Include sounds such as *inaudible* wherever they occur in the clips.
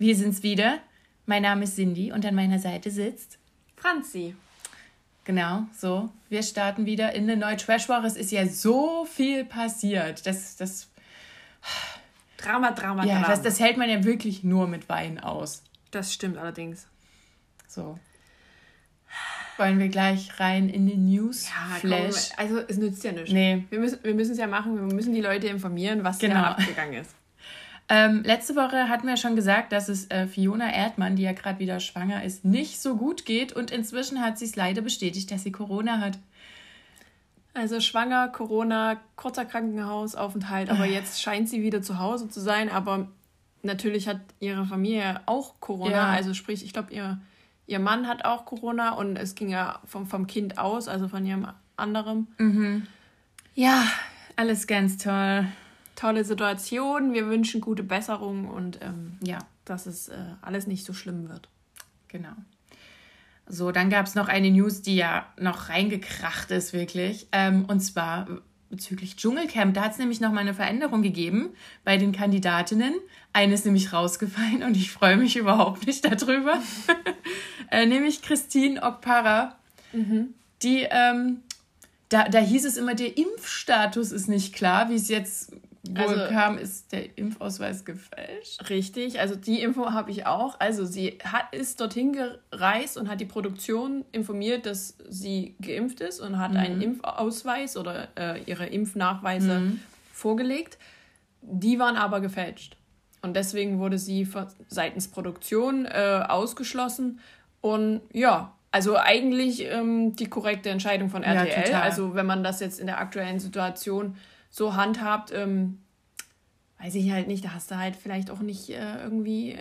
Wir sind's wieder. Mein Name ist Cindy und an meiner Seite sitzt Franzi. Genau, so. Wir starten wieder in eine neue Trashwoche. Es ist ja so viel passiert. Das, das, Drama, Drama, ja, Drama. das, das hält man ja wirklich nur mit Wein aus. das stimmt allerdings. So. Wollen wir gleich rein in den News Ja, also es nützt ja nichts. Nee. Wir müssen wir es ja machen, wir müssen die Leute informieren, was Genau. da abgegangen ist. Ähm, letzte Woche hatten wir schon gesagt, dass es äh, Fiona Erdmann, die ja gerade wieder schwanger ist, nicht so gut geht. Und inzwischen hat sie es leider bestätigt, dass sie Corona hat. Also schwanger, Corona, kurzer Krankenhausaufenthalt, aber jetzt scheint sie wieder zu Hause zu sein, aber natürlich hat ihre Familie auch Corona, Ja. also sprich, ich glaube, ihr, ihr Mann hat auch Corona und es ging ja vom, vom Kind aus, also von ihrem anderen. Ja, Alles ganz toll. Tolle Situation, wir wünschen gute Besserung und ähm, Ja, dass es äh, alles nicht so schlimm wird. genau. So, dann gab es noch eine News, die ja noch reingekracht ist, wirklich. Ähm, und zwar bezüglich Dschungelcamp. Da hat es nämlich noch mal eine Veränderung gegeben bei den Kandidatinnen. Eine ist nämlich rausgefallen und ich freue mich überhaupt nicht darüber. *laughs* äh, nämlich Christine Okpara. Die, ähm, da, da hieß es immer, der Impfstatus ist nicht klar. Wie es jetzt wohl Also- kam, ist der Impfausweis gefälscht. Richtig, also die Info habe ich auch. Also sie hat, ist dorthin gereist und hat die Produktion informiert, dass sie geimpft ist und hat einen Impfausweis oder äh, ihre Impfnachweise vorgelegt. Die waren aber gefälscht. Und deswegen wurde sie seitens Produktion äh, ausgeschlossen. Und ja, also eigentlich ähm, die korrekte Entscheidung von Ja, RTL. total. also wenn man das jetzt in der aktuellen Situation so handhabt, ähm, weiß ich halt nicht, da hast du halt vielleicht auch nicht äh, irgendwie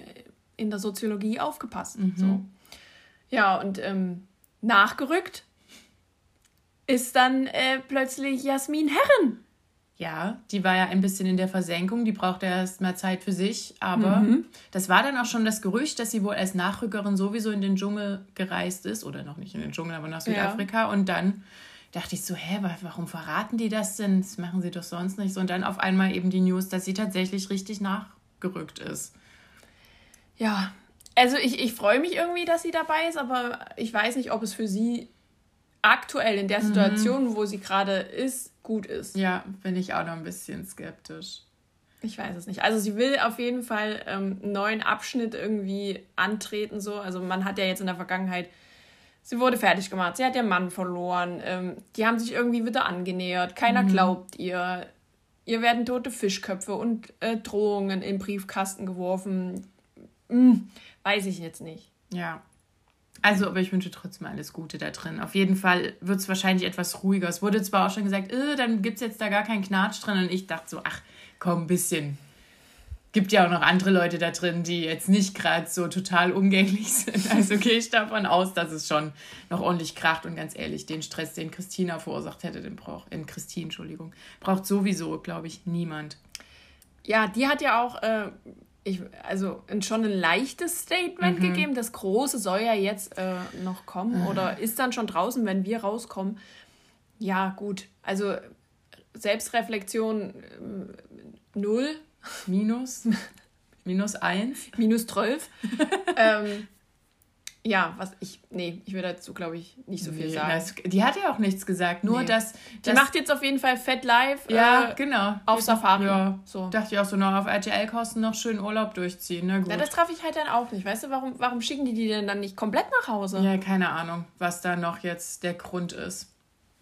in der Soziologie aufgepasst. So. Ja, und ähm, nachgerückt ist dann äh, plötzlich Jasmin Herren. Ja, die war ja ein bisschen in der Versenkung, die brauchte erst mal Zeit für sich, aber das war dann auch schon das Gerücht, dass sie wohl als Nachrückerin sowieso in den Dschungel gereist ist, oder noch nicht in den Dschungel, aber nach Südafrika. Und dann dachte ich so, hä, wa- warum verraten die das denn? Das machen sie doch sonst nicht so. Und dann auf einmal eben die News, dass sie tatsächlich richtig nachgerückt ist. Ja, also ich, ich freue mich irgendwie, dass sie dabei ist, aber ich weiß nicht, ob es für sie aktuell in der Situation, wo sie gerade ist, gut ist. Ja, bin ich auch noch ein bisschen skeptisch. Ich weiß es nicht. Also sie will auf jeden Fall ähm, einen neuen Abschnitt irgendwie antreten. So. Also man hat ja jetzt in der Vergangenheit, sie wurde fertig gemacht, sie hat ihren Mann verloren, ähm, die haben sich irgendwie wieder angenähert, keiner glaubt ihr. Ihr werden tote Fischköpfe und äh, Drohungen in Briefkasten geworfen. Hm, weiß ich jetzt nicht. Ja. Also, aber ich wünsche trotzdem alles Gute da drin. Auf jeden Fall wird es wahrscheinlich etwas ruhiger. Es wurde zwar auch schon gesagt, äh, dann gibt es jetzt da gar keinen Knatsch drin. Und ich dachte so, ach, komm, ein bisschen. Gibt ja auch noch andere Leute da drin, die jetzt nicht gerade so total umgänglich *laughs* sind. Also gehe ich davon aus, dass es schon noch ordentlich kracht. Und ganz ehrlich, den Stress, den Christina verursacht hätte, den braucht, in Christine, Entschuldigung, braucht sowieso, glaube ich, niemand. Ja, die hat ja auch äh, ich, also schon ein leichtes Statement gegeben. Das große soll ja jetzt äh, noch kommen oder ist dann schon draußen, wenn wir rauskommen. Ja, gut. Also Selbstreflexion ähm, null, Minus, *laughs* minus eins. minus 12. *laughs* ähm, ja, was ich, nee, ich will dazu, glaube ich, nicht so viel Nee, sagen. das, die hat ja auch nichts gesagt, nur Nee. dass. Die dass macht jetzt auf jeden Fall Fett Live ja, äh, genau. auf Safari. Ja, So. Dachte ich auch so, noch auf RTL-Kosten noch schön Urlaub durchziehen. Na gut. Ja, das treffe ich halt dann auch nicht. Weißt du, warum, warum schicken die die denn dann nicht komplett nach Hause? ja, keine Ahnung, was da noch jetzt der Grund ist.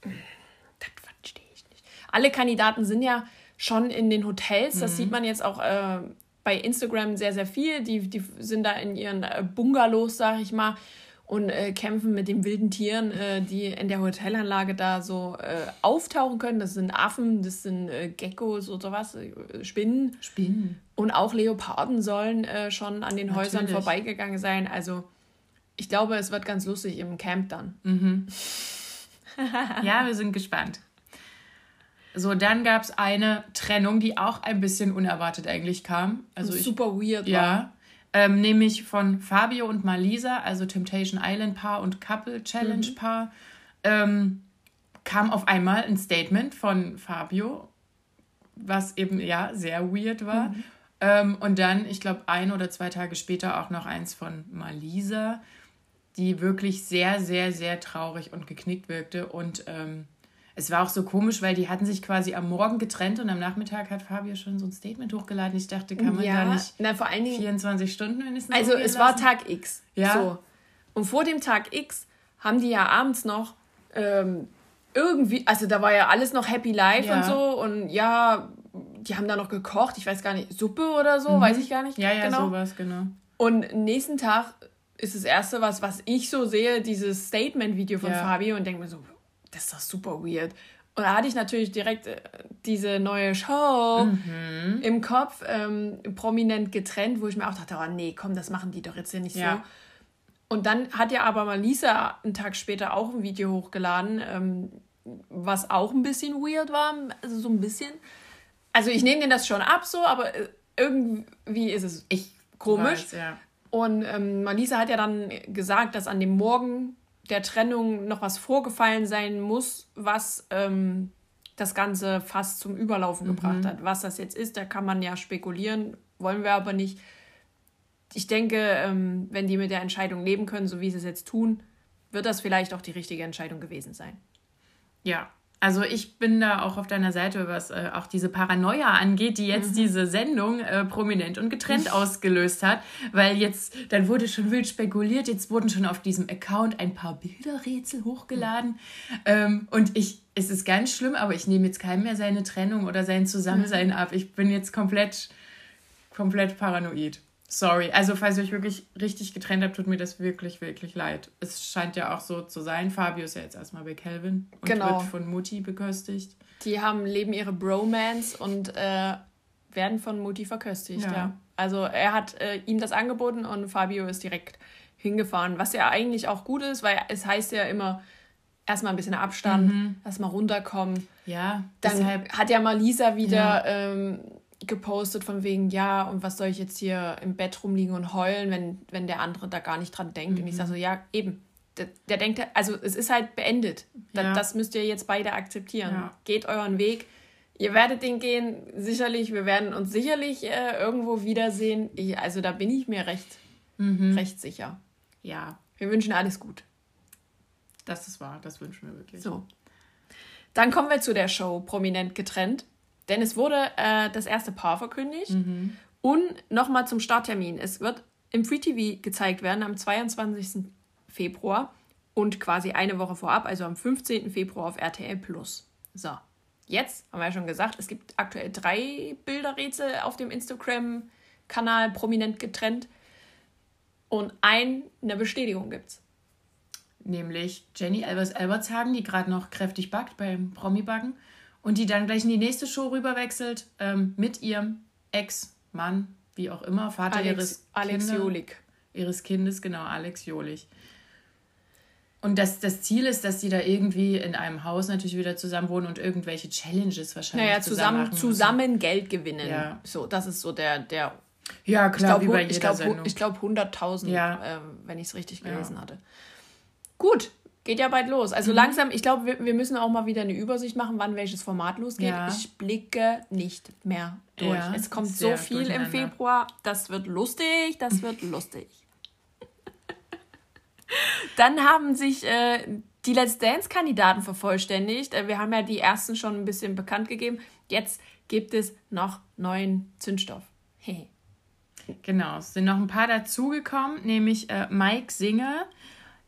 Das verstehe ich nicht. Alle Kandidaten sind ja schon in den Hotels. Das sieht man jetzt auch äh, bei Instagram sehr, sehr viel. Die, die sind da in ihren äh, Bungalows, sag ich mal. und äh, kämpfen mit den wilden Tieren, äh, die in der Hotelanlage da so äh, auftauchen können. Das sind Affen, das sind äh, Geckos oder sowas, Spinnen. Spinnen. Und auch Leoparden sollen schon an den Häusern Natürlich. vorbeigegangen sein. Also ich glaube, es wird ganz lustig im Camp dann. Mhm. *laughs* ja, wir sind gespannt. So, dann gab es eine Trennung, die auch ein bisschen unerwartet eigentlich kam. Also ich, super weird ja, ähm, nämlich von Fabio und Malisa, also Temptation Island Paar und Couple Challenge Paar, ähm, kam auf einmal ein Statement von Fabio, was eben ja sehr weird war. Ähm, und dann, ich glaube, ein oder zwei Tage später auch noch eins von Malisa, die wirklich sehr, sehr, sehr traurig und geknickt wirkte. Und ähm, es war auch so komisch, weil die hatten sich quasi am Morgen getrennt und am Nachmittag hat Fabio schon so ein Statement hochgeladen. Ich dachte, kann man ja, da nicht na, vor allen Dingen, 24 Stunden wenigstens also es war lassen? Tag X. Ja. So. Und vor dem Tag X haben die ja abends noch ähm, irgendwie, also da war ja alles noch Happy Life Ja. und so und ja, die haben da noch gekocht, ich weiß gar nicht, Suppe oder so, weiß ich gar nicht. Mhm. Ja, ja, genau. sowas, genau. Und nächsten Tag ist das erste, was, was ich so sehe, dieses Statement-Video von Ja. Fabio und denke mir so, das ist doch super weird. Und da hatte ich natürlich direkt äh, diese neue Show Mhm. im Kopf, ähm, prominent getrennt, wo ich mir auch dachte, oh nee, komm, das machen die doch jetzt hier nicht Ja. so. Und dann hat ja aber mal Lisa einen Tag später auch ein Video hochgeladen, ähm, was auch ein bisschen weird war, also so ein bisschen. Also ich nehme denen das schon ab so, aber äh, irgendwie ist es Ich komisch. Weiß, ja. Und ähm, Malisa hat ja dann gesagt, dass an dem Morgen der Trennung noch was vorgefallen sein muss, was ähm, das Ganze fast zum Überlaufen gebracht hat. Was das jetzt ist, da kann man ja spekulieren, wollen wir aber nicht. Ich denke, ähm, wenn die mit der Entscheidung leben können, so wie sie es jetzt tun, wird das vielleicht auch die richtige Entscheidung gewesen sein. Ja, also ich bin da auch auf deiner Seite, was äh, auch diese Paranoia angeht, die jetzt diese Sendung äh, prominent und getrennt ausgelöst hat, weil jetzt, dann wurde schon wild spekuliert, jetzt wurden schon auf diesem Account ein paar Bilderrätsel hochgeladen. Ähm, und ich, es ist ganz schlimm, aber ich nehme jetzt keinem mehr seine Trennung oder sein Zusammensein ab. Ich bin jetzt komplett, komplett paranoid. Sorry. Also, falls ihr euch wirklich richtig getrennt habt, tut mir das wirklich, wirklich leid. Es scheint ja auch so zu sein. Fabio ist ja jetzt erstmal bei Calvin und Genau. wird von Mutti beköstigt. Die haben leben ihre Bromance und äh, werden von Mutti verköstigt, ja. Ja. Also er hat äh, ihm das angeboten und Fabio ist direkt hingefahren, was ja eigentlich auch gut ist, weil es heißt ja immer erstmal ein bisschen Abstand, erstmal runterkommen. Ja, Dann deshalb. hat ja mal Lisa wieder Ja. ähm, gepostet von wegen, ja, und was soll ich jetzt hier im Bett rumliegen und heulen, wenn, wenn der andere da gar nicht dran denkt. Und ich sage so, ja, eben. Der, der denkt, also es ist halt beendet. Da, Ja. Das müsst ihr jetzt beide akzeptieren. Ja. Geht euren Weg. Ihr werdet den gehen, sicherlich. Wir werden uns sicherlich äh, irgendwo wiedersehen. Ich, also da bin ich mir recht, recht sicher. Ja, Wir wünschen alles gut. das ist wahr. Das wünschen wir wirklich. So. Dann kommen wir zu der Show Prominent getrennt. Denn es wurde äh, das erste Paar verkündigt. Und nochmal zum Starttermin. Es wird im Free TV gezeigt werden am 22. Februar und quasi eine Woche vorab, also am 15. Februar auf RTL Plus. So. Jetzt haben wir ja schon gesagt, es gibt aktuell drei Bilderrätsel auf dem Instagram-Kanal prominent getrennt. Und eine Bestätigung gibt's. Nämlich Jenny Albers Albertshagen, die gerade noch kräftig backt beim Promi-Backen und die dann gleich in die nächste Show rüberwechselt ähm, mit ihrem Ex-Mann, wie auch immer, Vater Alex, ihres, Alex Kinder- Jolik. ihres Kindes, genau, Alex Jolich. Und das, das Ziel ist, dass sie da irgendwie in einem Haus natürlich wieder zusammen wohnen und irgendwelche Challenges wahrscheinlich Naja, zusammen, zusammen Geld gewinnen. Ja. So, das ist so der, der Ja, ich klar, glaube, ich glaube, ich glaube 100.000, Ja. ähm, wenn ich es richtig gelesen hatte. Gut, geht ja bald los. Also langsam, ich glaube, wir, wir müssen auch mal wieder eine Übersicht machen, wann welches Format losgeht. Ja. Ich blicke nicht mehr durch. Ja, es kommt so viel im. Februar. Das wird lustig, das *laughs* wird lustig. Dann haben sich äh, die Let's Dance-Kandidaten vervollständigt. Äh, wir haben ja die ersten schon ein bisschen bekannt gegeben. Jetzt gibt es noch neuen Zündstoff. Hey. Genau, es sind noch ein paar dazugekommen, nämlich äh, Mike Singer,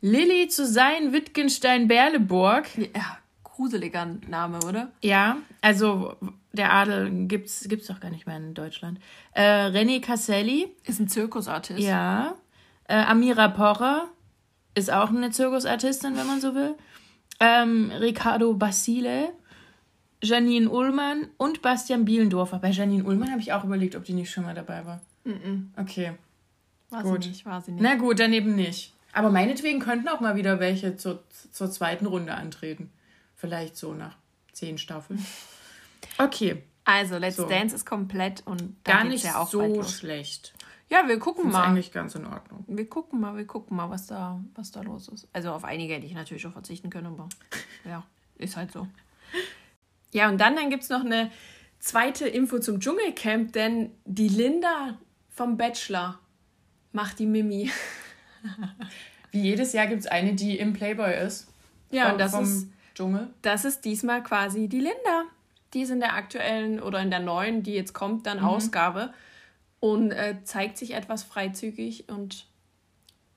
Lilly zu sein, Wittgenstein-Berleburg. Ja, gruseliger Name, oder? Ja, also der Adel gibt's, gibt's doch gar nicht mehr in Deutschland. Äh, René Casselli, Ist ein Zirkusartist. ja. Äh, Amira Pocher ist auch eine Zirkusartistin, wenn man so will. Ähm, Ricardo Basile, Janine Ullmann und Bastian Bielendorfer. Bei Janine Ullmann habe ich auch überlegt, ob die nicht schon mal dabei war. Mm -mm. Okay. War gut. sie nicht, war sie nicht. Na gut, dann eben nicht. Aber meinetwegen könnten auch mal wieder welche zur, zur zweiten Runde antreten. Vielleicht so nach zehn Staffeln. Okay. Also, Let's so. Dance ist komplett und gar nicht ja auch so schlecht. Ja, wir gucken mal. Ist eigentlich ganz in Ordnung. Wir gucken mal, wir gucken mal, was da, was da los ist. Also auf einige hätte ich natürlich auch verzichten können, aber ja, ist halt so. Ja, und dann, dann gibt es noch eine zweite Info zum Dschungelcamp, denn die Linda vom Bachelor macht die Mimi. Wie jedes Jahr gibt es eine, die im Playboy ist. Ja, vom, und das ist, Dschungel. Das ist diesmal quasi die Linda. Die ist in der aktuellen oder in der neuen, die jetzt kommt, dann mhm. Ausgabe und äh, zeigt sich etwas freizügig und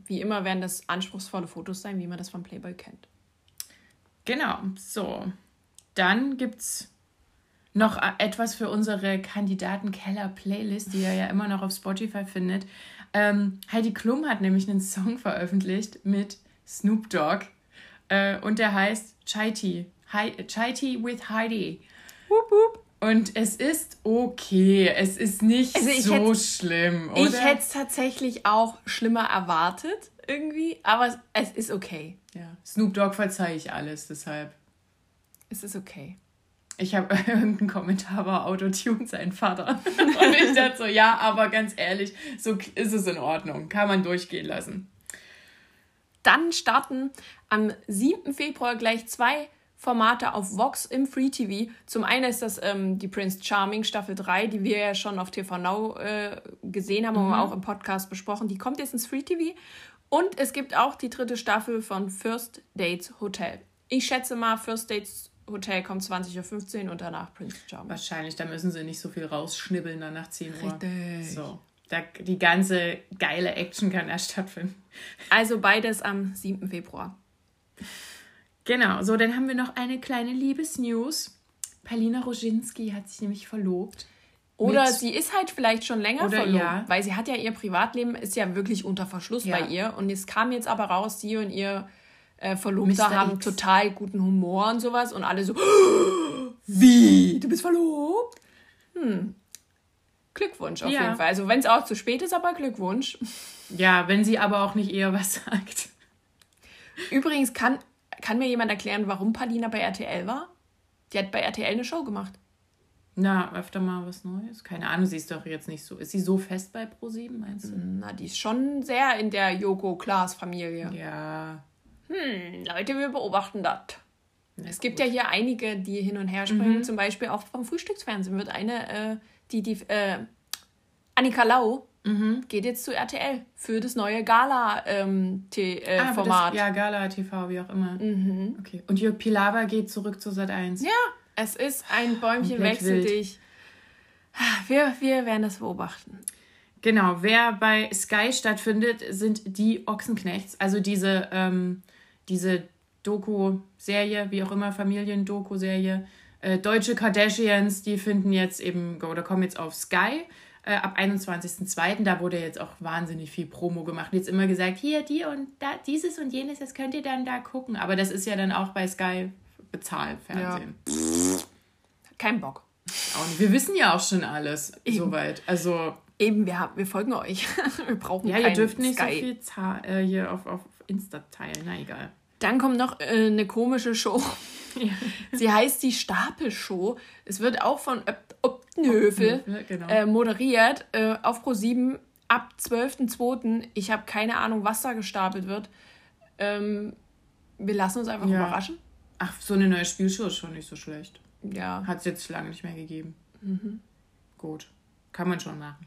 wie immer werden das anspruchsvolle Fotos sein, wie man das vom Playboy kennt. Genau, so. Dann gibt es noch äh, etwas für unsere Kandidaten-Keller-Playlist, die ihr ja immer noch auf Spotify findet. Ähm, Heidi Klum hat nämlich einen Song veröffentlicht mit Snoop Dogg äh, und der heißt Chai. Hi Chai Tea with Heidi. Wup, wup. Und es ist okay. Es ist nicht also so schlimm, oder? Ich hätte es tatsächlich auch schlimmer erwartet, irgendwie. Aber es ist okay. Ja. Snoop Dogg verzeihe ich alles, deshalb. Es ist okay. Ich habe *laughs* irgendeinen Kommentar war Autotune sein Vater. *laughs* Und ich dachte so, ja, aber ganz ehrlich, so ist es in Ordnung. Kann man durchgehen lassen. Dann starten am 7. Februar gleich zwei Formate auf Vox im Free TV. Zum einen ist das ähm, die Prince Charming Staffel 3, die wir ja schon auf TV Now äh, gesehen haben mhm. und auch im Podcast besprochen. Die kommt jetzt ins Free TV. Und es gibt auch die dritte Staffel von First Dates Hotel. Ich schätze mal, First Dates Hotel kommt 20.15 Uhr und danach Prince Charming. Wahrscheinlich, da müssen sie nicht so viel rausschnibbeln dann nach 10 Uhr. Richtig. So. Da, die ganze geile Action kann erst stattfinden. Also beides am 7. Februar. Genau, so, dann haben wir noch eine kleine Liebesnews. Palina Roginski hat sich nämlich verlobt. Oder sie ist halt vielleicht schon länger oder verlobt, ja. weil sie hat ja ihr Privatleben ist ja wirklich unter Verschluss ja. bei ihr und es kam jetzt aber raus, sie und ihr äh, Verlobter Mr. haben X. total guten Humor und sowas und alle so wie du bist verlobt? Hm. Glückwunsch auf ja. jeden Fall. Also wenn es auch zu spät ist, aber Glückwunsch. Ja, wenn sie aber auch nicht eher was sagt. Übrigens kann kann mir jemand erklären, warum Palina bei RTL war? Die hat bei RTL eine Show gemacht. Na, öfter mal was Neues. Keine Ahnung, sie ist doch jetzt nicht so. Ist sie so fest bei Pro7, meinst du? Na, die ist schon sehr in der Joko-Klaas-Familie. Ja. Hm, Leute, wir beobachten das. Es gibt gut. ja hier einige, die hin und her springen. Mhm. Zum Beispiel auch vom Frühstücksfernsehen wird eine, äh, die, die, äh, Annika Lau, Mhm. Geht jetzt zu RTL für das neue Gala-Format. Ähm, äh, ah, ja, Gala TV, wie auch immer. Mhm. Okay. Und Jörg Pilawa geht zurück zu Sat 1. Ja, es ist ein Bäumchen wechsel dich. Wir, wir werden das beobachten. Genau, wer bei Sky stattfindet, sind die Ochsenknechts. Also diese, ähm, diese Doku-Serie, wie auch immer, Familien-Doku-Serie. Äh, Deutsche Kardashians, die finden jetzt eben, oder kommen jetzt auf Sky äh, ab 21.02. Da wurde jetzt auch wahnsinnig viel Promo gemacht. Jetzt immer gesagt, hier, die und da, dieses und jenes, das könnt ihr dann da gucken. Aber das ist ja dann auch bei Sky Bezahlfernsehen. Ja. Kein Bock. Und wir wissen ja auch schon alles Eben. soweit. Also Eben, wir, haben, wir folgen euch. *laughs* wir brauchen Ja, ihr dürft nicht Sky. so viel Zahl, äh, hier auf, auf Insta teilen. Na egal. Dann kommt noch äh, eine komische Show. *laughs* *laughs* Sie heißt die Stapelshow. Es wird auch von Optenhöfel genau. äh, moderiert äh, auf Pro7 ab 12.02. Ich habe keine Ahnung, was da gestapelt wird. Ähm, wir lassen uns einfach ja. überraschen. Ach, so eine neue Spielshow ist schon nicht so schlecht. Ja. Hat es jetzt lange nicht mehr gegeben. Mhm. Gut. Kann man schon machen.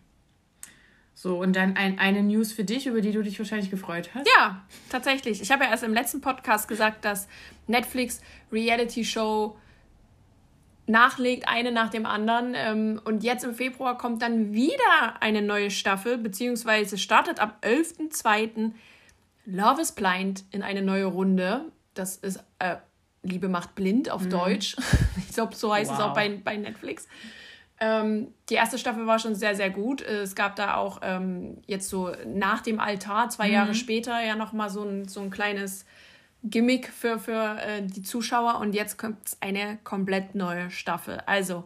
So, und dann ein, eine News für dich, über die du dich wahrscheinlich gefreut hast. Ja, tatsächlich. Ich habe ja erst im letzten Podcast gesagt, dass Netflix Reality Show nachlegt, eine nach dem anderen. Ähm, und jetzt im Februar kommt dann wieder eine neue Staffel, beziehungsweise startet ab 11.02. Love is Blind in eine neue Runde. Das ist äh, Liebe macht blind auf mhm. Deutsch. *laughs* ich glaube, so heißt wow. es auch bei, bei Netflix. Ähm, die erste Staffel war schon sehr, sehr gut. Es gab da auch ähm, jetzt so nach dem Altar, zwei mhm. Jahre später, ja nochmal so ein, so ein kleines Gimmick für, für äh, die Zuschauer. Und jetzt kommt eine komplett neue Staffel. Also,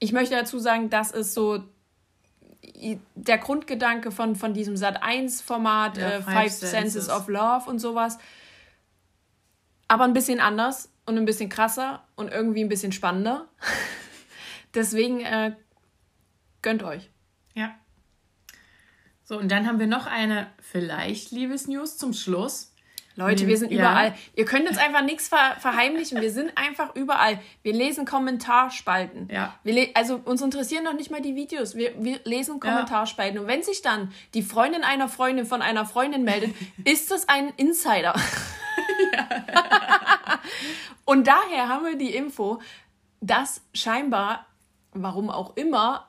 ich möchte dazu sagen, das ist so der Grundgedanke von, von diesem Sat1-Format, ja, äh, Five, Senses. Senses of Love und sowas. Aber ein bisschen anders und ein bisschen krasser und irgendwie ein bisschen spannender. *laughs* Deswegen äh, gönnt euch. Ja. So, und dann haben wir noch eine vielleicht Liebesnews zum Schluss. Leute, wir sind ja. überall. Ihr könnt uns einfach nichts ver verheimlichen. Wir sind einfach überall. Wir lesen Kommentarspalten. Ja. Wir also uns interessieren noch nicht mal die Videos. Wir, wir lesen Kommentarspalten. Ja. Und wenn sich dann die Freundin einer Freundin von einer Freundin meldet, *laughs* ist das ein Insider. Ja. *laughs* Und daher haben wir die Info, dass scheinbar, warum auch immer,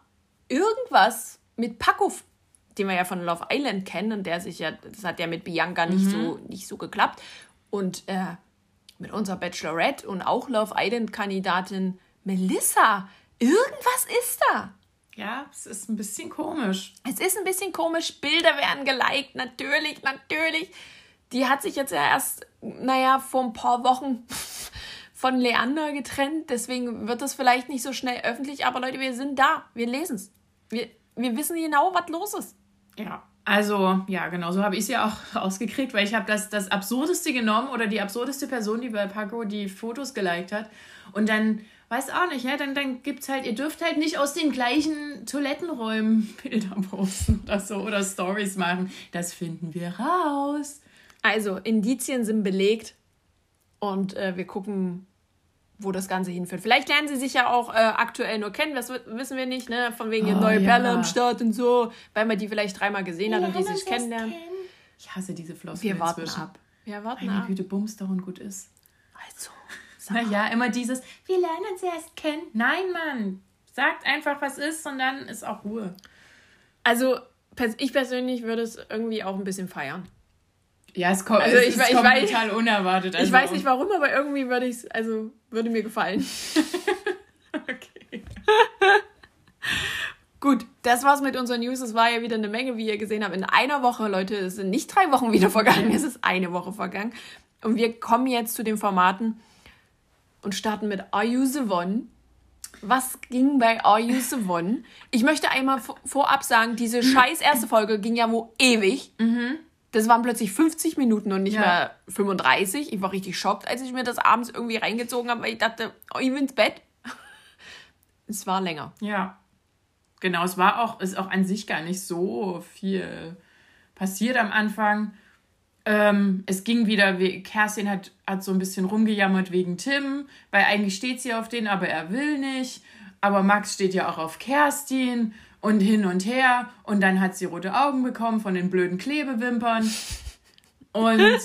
irgendwas mit Paco den wir ja von Love Island kennen und der sich ja, das hat ja mit Bianca nicht, mhm. so, nicht so geklappt. Und äh, mit unserer Bachelorette und auch Love Island-Kandidatin Melissa, irgendwas ist da. Ja, es ist ein bisschen komisch. Es ist ein bisschen komisch. Bilder werden geliked, natürlich, natürlich. Die hat sich jetzt ja erst, naja, vor ein paar Wochen von Leander getrennt. Deswegen wird das vielleicht nicht so schnell öffentlich. Aber Leute, wir sind da. Wir lesen es. Wir, wir wissen genau, was los ist. Ja, also, ja, genau, so habe ich es ja auch *laughs* rausgekriegt, weil ich habe das, das Absurdeste genommen oder die absurdeste Person, die bei Paco die Fotos geliked hat. Und dann, weiß auch nicht, ja, dann, dann es halt, ihr dürft halt nicht aus den gleichen Toilettenräumen *laughs* Bilder posten oder so oder Stories machen. Das finden wir raus. Also, Indizien sind belegt und äh, wir gucken, wo das Ganze hinführt. Vielleicht lernen sie sich ja auch äh, aktuell nur kennen, das wissen wir nicht, ne? Von wegen oh, neue ja. Perle am Start und so, weil man die vielleicht dreimal gesehen hat und die sich kennenlernen. Kennen. Ich hasse diese Floskel Wir warten inzwischen. ab. Wir warten Meine ab. Güte, Bums und gut ist. Also. Naja, immer dieses, wir lernen uns erst kennen. Nein, Mann. Sagt einfach, was ist und dann ist auch Ruhe. Also, ich persönlich würde es irgendwie auch ein bisschen feiern. Ja, es kommt, also ich, es, es ich, kommt weiß, total unerwartet. Also ich weiß nicht warum, aber irgendwie würde ich also würde mir gefallen. *laughs* okay. Gut, das war's mit unseren News. Es war ja wieder eine Menge, wie ihr gesehen habt. In einer Woche, Leute, es sind nicht drei Wochen wieder vergangen, es ist eine Woche vergangen. Und wir kommen jetzt zu den Formaten und starten mit Are You the One? Was ging bei Are You the One? Ich möchte einmal vorab sagen, diese scheiß erste Folge ging ja wo ewig. Mhm. Das waren plötzlich 50 Minuten und nicht ja. mehr 35. Ich war richtig schockt, als ich mir das abends irgendwie reingezogen habe, weil ich dachte, oh, ich will ins Bett. *laughs* es war länger. Ja. Genau, es war auch, ist auch an sich gar nicht so viel passiert am Anfang. Ähm, es ging wieder, Kerstin hat, hat so ein bisschen rumgejammert wegen Tim, weil eigentlich steht sie auf den, aber er will nicht. Aber Max steht ja auch auf Kerstin und hin und her. Und dann hat sie rote Augen bekommen von den blöden Klebewimpern. Und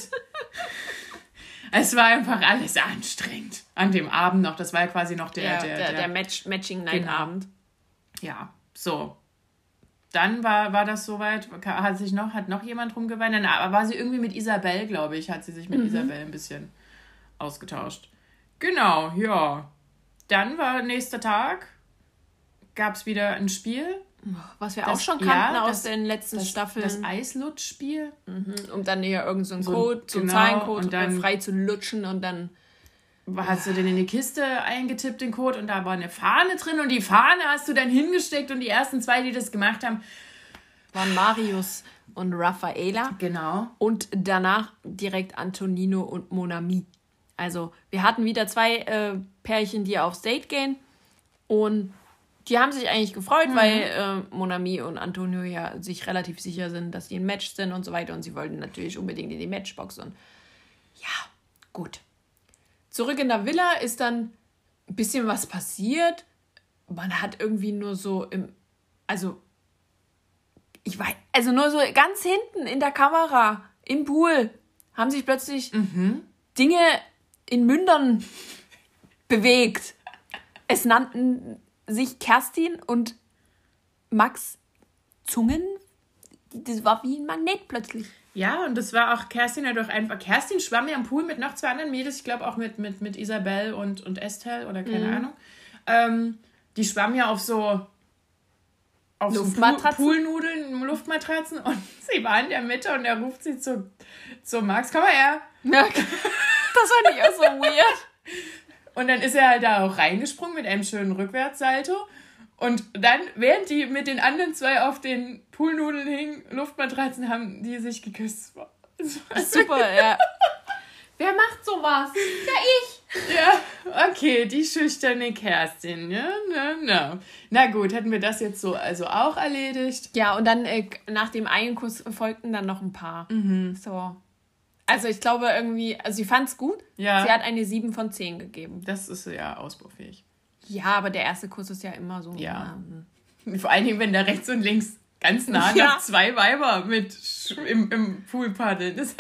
es war einfach alles anstrengend an dem Abend noch. Das war ja quasi noch der, ja, der, der, der, der Match, Matching Night genau. Abend. Ja, so. Dann war, war das soweit, hat sich noch, hat noch jemand rumgeweint, aber war sie irgendwie mit Isabel, glaube ich, hat sie sich mit mhm. Isabel ein bisschen ausgetauscht. Genau, ja. Dann war nächster Tag, gab es wieder ein Spiel was wir das, auch schon kannten ja, aus das, den letzten das, Staffeln. Das Eislutschspiel. Mhm. Um dann hier irgendeinen so Code, so genau, Zahlencode und dann, frei zu lutschen und dann. Hast du denn in die Kiste eingetippt, den Code, und da war eine Fahne drin und die Fahne hast du dann hingesteckt und die ersten zwei, die das gemacht haben, waren Marius und Raffaela. Genau. Und danach direkt Antonino und Monami. Also wir hatten wieder zwei äh, Pärchen, die aufs Date gehen und die haben sich eigentlich gefreut, mhm. weil äh, Monami und Antonio ja sich relativ sicher sind, dass sie ein Match sind und so weiter. Und sie wollten natürlich unbedingt in die Matchbox. Und ja, gut. Zurück in der Villa ist dann ein bisschen was passiert. Man hat irgendwie nur so im. Also, ich weiß. Also nur so ganz hinten in der Kamera, im Pool, haben sich plötzlich mhm. Dinge in Mündern bewegt. Es nannten sich Kerstin und Max Zungen, das war wie ein Magnet plötzlich. Ja, und das war auch, Kerstin hat doch einfach, Kerstin schwamm ja am Pool mit noch zwei anderen Mädels, ich glaube auch mit, mit, mit Isabel und, und Estelle oder keine mhm. Ahnung. Ähm, die schwammen ja auf so auf Luftmatratzen? So Poolnudeln, Luftmatratzen und *laughs* sie war in der Mitte und er ruft sie zu, zu Max, komm mal her. Ja, das fand ich auch so weird. *laughs* Und dann ist er halt da auch reingesprungen mit einem schönen Rückwärtssalto. Und dann, während die mit den anderen zwei auf den Poolnudeln hingen, Luftmatratzen, haben die sich geküsst. Super, ja. Wer macht sowas? Ja, ich. Ja, okay, die schüchterne Kerstin. Ja, na, na. Na gut, hätten wir das jetzt so also auch erledigt. Ja, und dann äh, nach dem einen Kuss folgten dann noch ein paar. Mhm. So. Also ich glaube irgendwie, also sie fand es gut. Ja. Sie hat eine 7 von 10 gegeben. Das ist ja ausbaufähig. Ja, aber der erste Kuss ist ja immer so. Ja. Ähm, Vor allen Dingen, wenn da rechts und links ganz nah ja. noch zwei Weiber mit im, im Pool paddeln. Das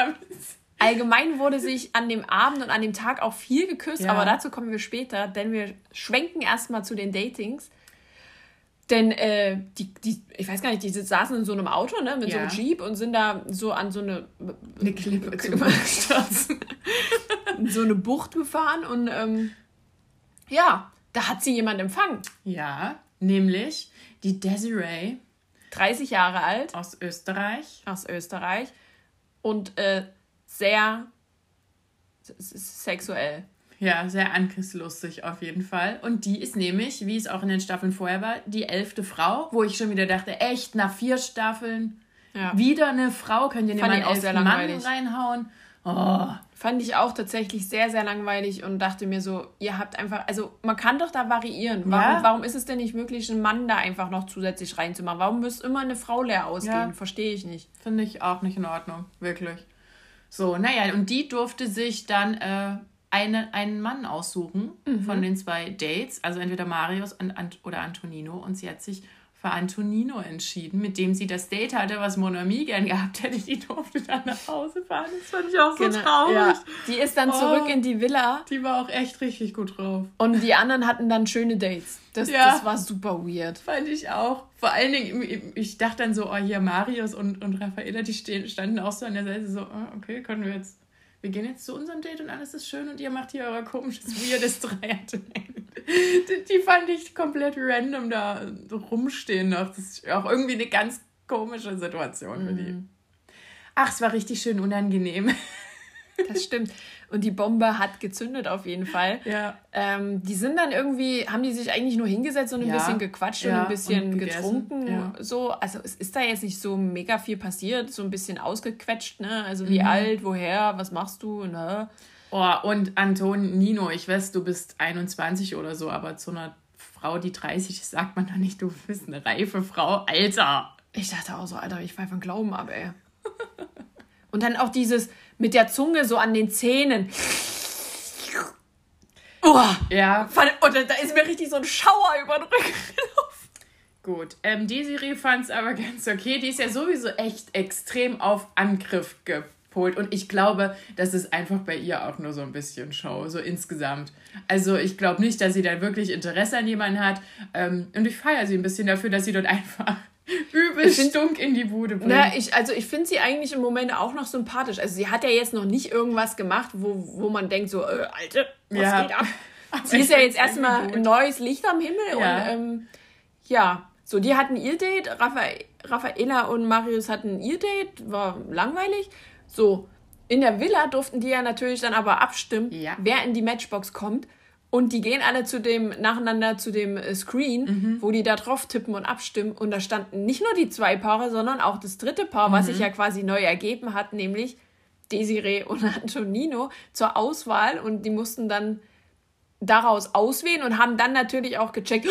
Allgemein wurde sich an dem Abend und an dem Tag auch viel geküsst, ja. aber dazu kommen wir später, denn wir schwenken erstmal zu den Datings. Denn äh, die, die, ich weiß gar nicht, die saßen in so einem Auto, ne, mit ja. so einem Jeep und sind da so an so eine, eine Klippe *laughs* so eine Bucht gefahren und ähm, ja, da hat sie jemand empfangen. Ja, nämlich die Desiree. 30 Jahre alt. Aus Österreich. Aus Österreich. Und äh, sehr sexuell. Ja, sehr angriffslustig auf jeden Fall. Und die ist nämlich, wie es auch in den Staffeln vorher war, die elfte Frau, wo ich schon wieder dachte, echt, nach vier Staffeln ja. wieder eine Frau, könnt ihr mal einen elften Mann reinhauen? Oh. Fand ich auch tatsächlich sehr, sehr langweilig und dachte mir so, ihr habt einfach, also man kann doch da variieren. Warum, ja. warum ist es denn nicht möglich, einen Mann da einfach noch zusätzlich reinzumachen? Warum müsste immer eine Frau leer ausgehen? Ja. Verstehe ich nicht. Finde ich auch nicht in Ordnung, wirklich. So, naja, und die durfte sich dann äh, eine, einen Mann aussuchen mhm. von den zwei Dates, also entweder Marius oder Antonino. Und sie hat sich für Antonino entschieden, mit dem sie das Date hatte, was Monami gern gehabt hätte. Die durfte dann nach Hause fahren. Das fand ich auch so genau, traurig. Ja. Die ist dann oh, zurück in die Villa. Die war auch echt richtig gut drauf. Und die anderen hatten dann schöne Dates. Das, ja, das war super weird. Fand ich auch. Vor allen Dingen, ich dachte dann so, oh, hier Marius und, und Raffaella, die stehen, standen auch so an der Seite so, oh, okay, können wir jetzt wir gehen jetzt zu unserem Date und alles ist schön und ihr macht hier euer komisches, weirdes *laughs* Dreier-Date. die, die fand ich komplett random da rumstehen noch. Das ist auch irgendwie eine ganz komische Situation für die. Mhm. Ach, es war richtig schön unangenehm. Das stimmt. Und die Bombe hat gezündet auf jeden Fall. Ja. Ähm, die sind dann irgendwie, haben die sich eigentlich nur hingesetzt und ein ja. bisschen gequatscht ja. und ein bisschen und getrunken. So, also es ist da jetzt nicht so mega viel passiert, so ein bisschen ausgequetscht, ne? Also wie mhm. alt, woher, was machst du, ne? Oh, und Anton Nino, ich weiß, du bist 21 oder so, aber zu einer Frau, die 30 ist, sagt man doch nicht, du bist eine reife Frau. Alter! Ich dachte auch so, Alter, ich fall von Glauben ab, ey. *laughs* und dann auch dieses, mit der Zunge so an den Zähnen. Oh, ja. Und da ist mir richtig so ein Schauer über den Rücken gelaufen. Gut. Ähm, Desiree fand es aber *laughs* ganz okay. Die ist ja sowieso echt extrem auf Angriff gepolt. Und ich glaube, das ist einfach bei ihr auch nur so ein bisschen Show, so insgesamt. Also ich glaube nicht, dass sie da wirklich Interesse an jemanden hat. Ähm, und ich feiere sie ein bisschen dafür, dass sie dort *laughs* einfach übel Stunk in die Bude bringen. Na, ich, also ich finde sie eigentlich im Moment auch noch sympathisch. Also sie hat ja jetzt noch nicht irgendwas gemacht, wo, wo man denkt so, äh, Alte, was ja. geht ab? *laughs* sie ist ja jetzt erstmal ein neues Licht am Himmel ja. und ähm, ja, so die hatten ihr Date, Raffa Raffaella und Marius hatten ihr Date, war langweilig. So, in der Villa durften die ja natürlich dann aber abstimmen, ja. wer in die Matchbox kommt. Und die gehen alle zu dem, nacheinander zu dem äh, Screen, mhm. wo die da drauf tippen und abstimmen. Und da standen nicht nur die zwei Paare, sondern auch das dritte Paar, mhm. was sich ja quasi neu ergeben hat, nämlich Desiree und *laughs* Antonino zur Auswahl. Und die mussten dann daraus auswählen und haben dann natürlich auch gecheckt,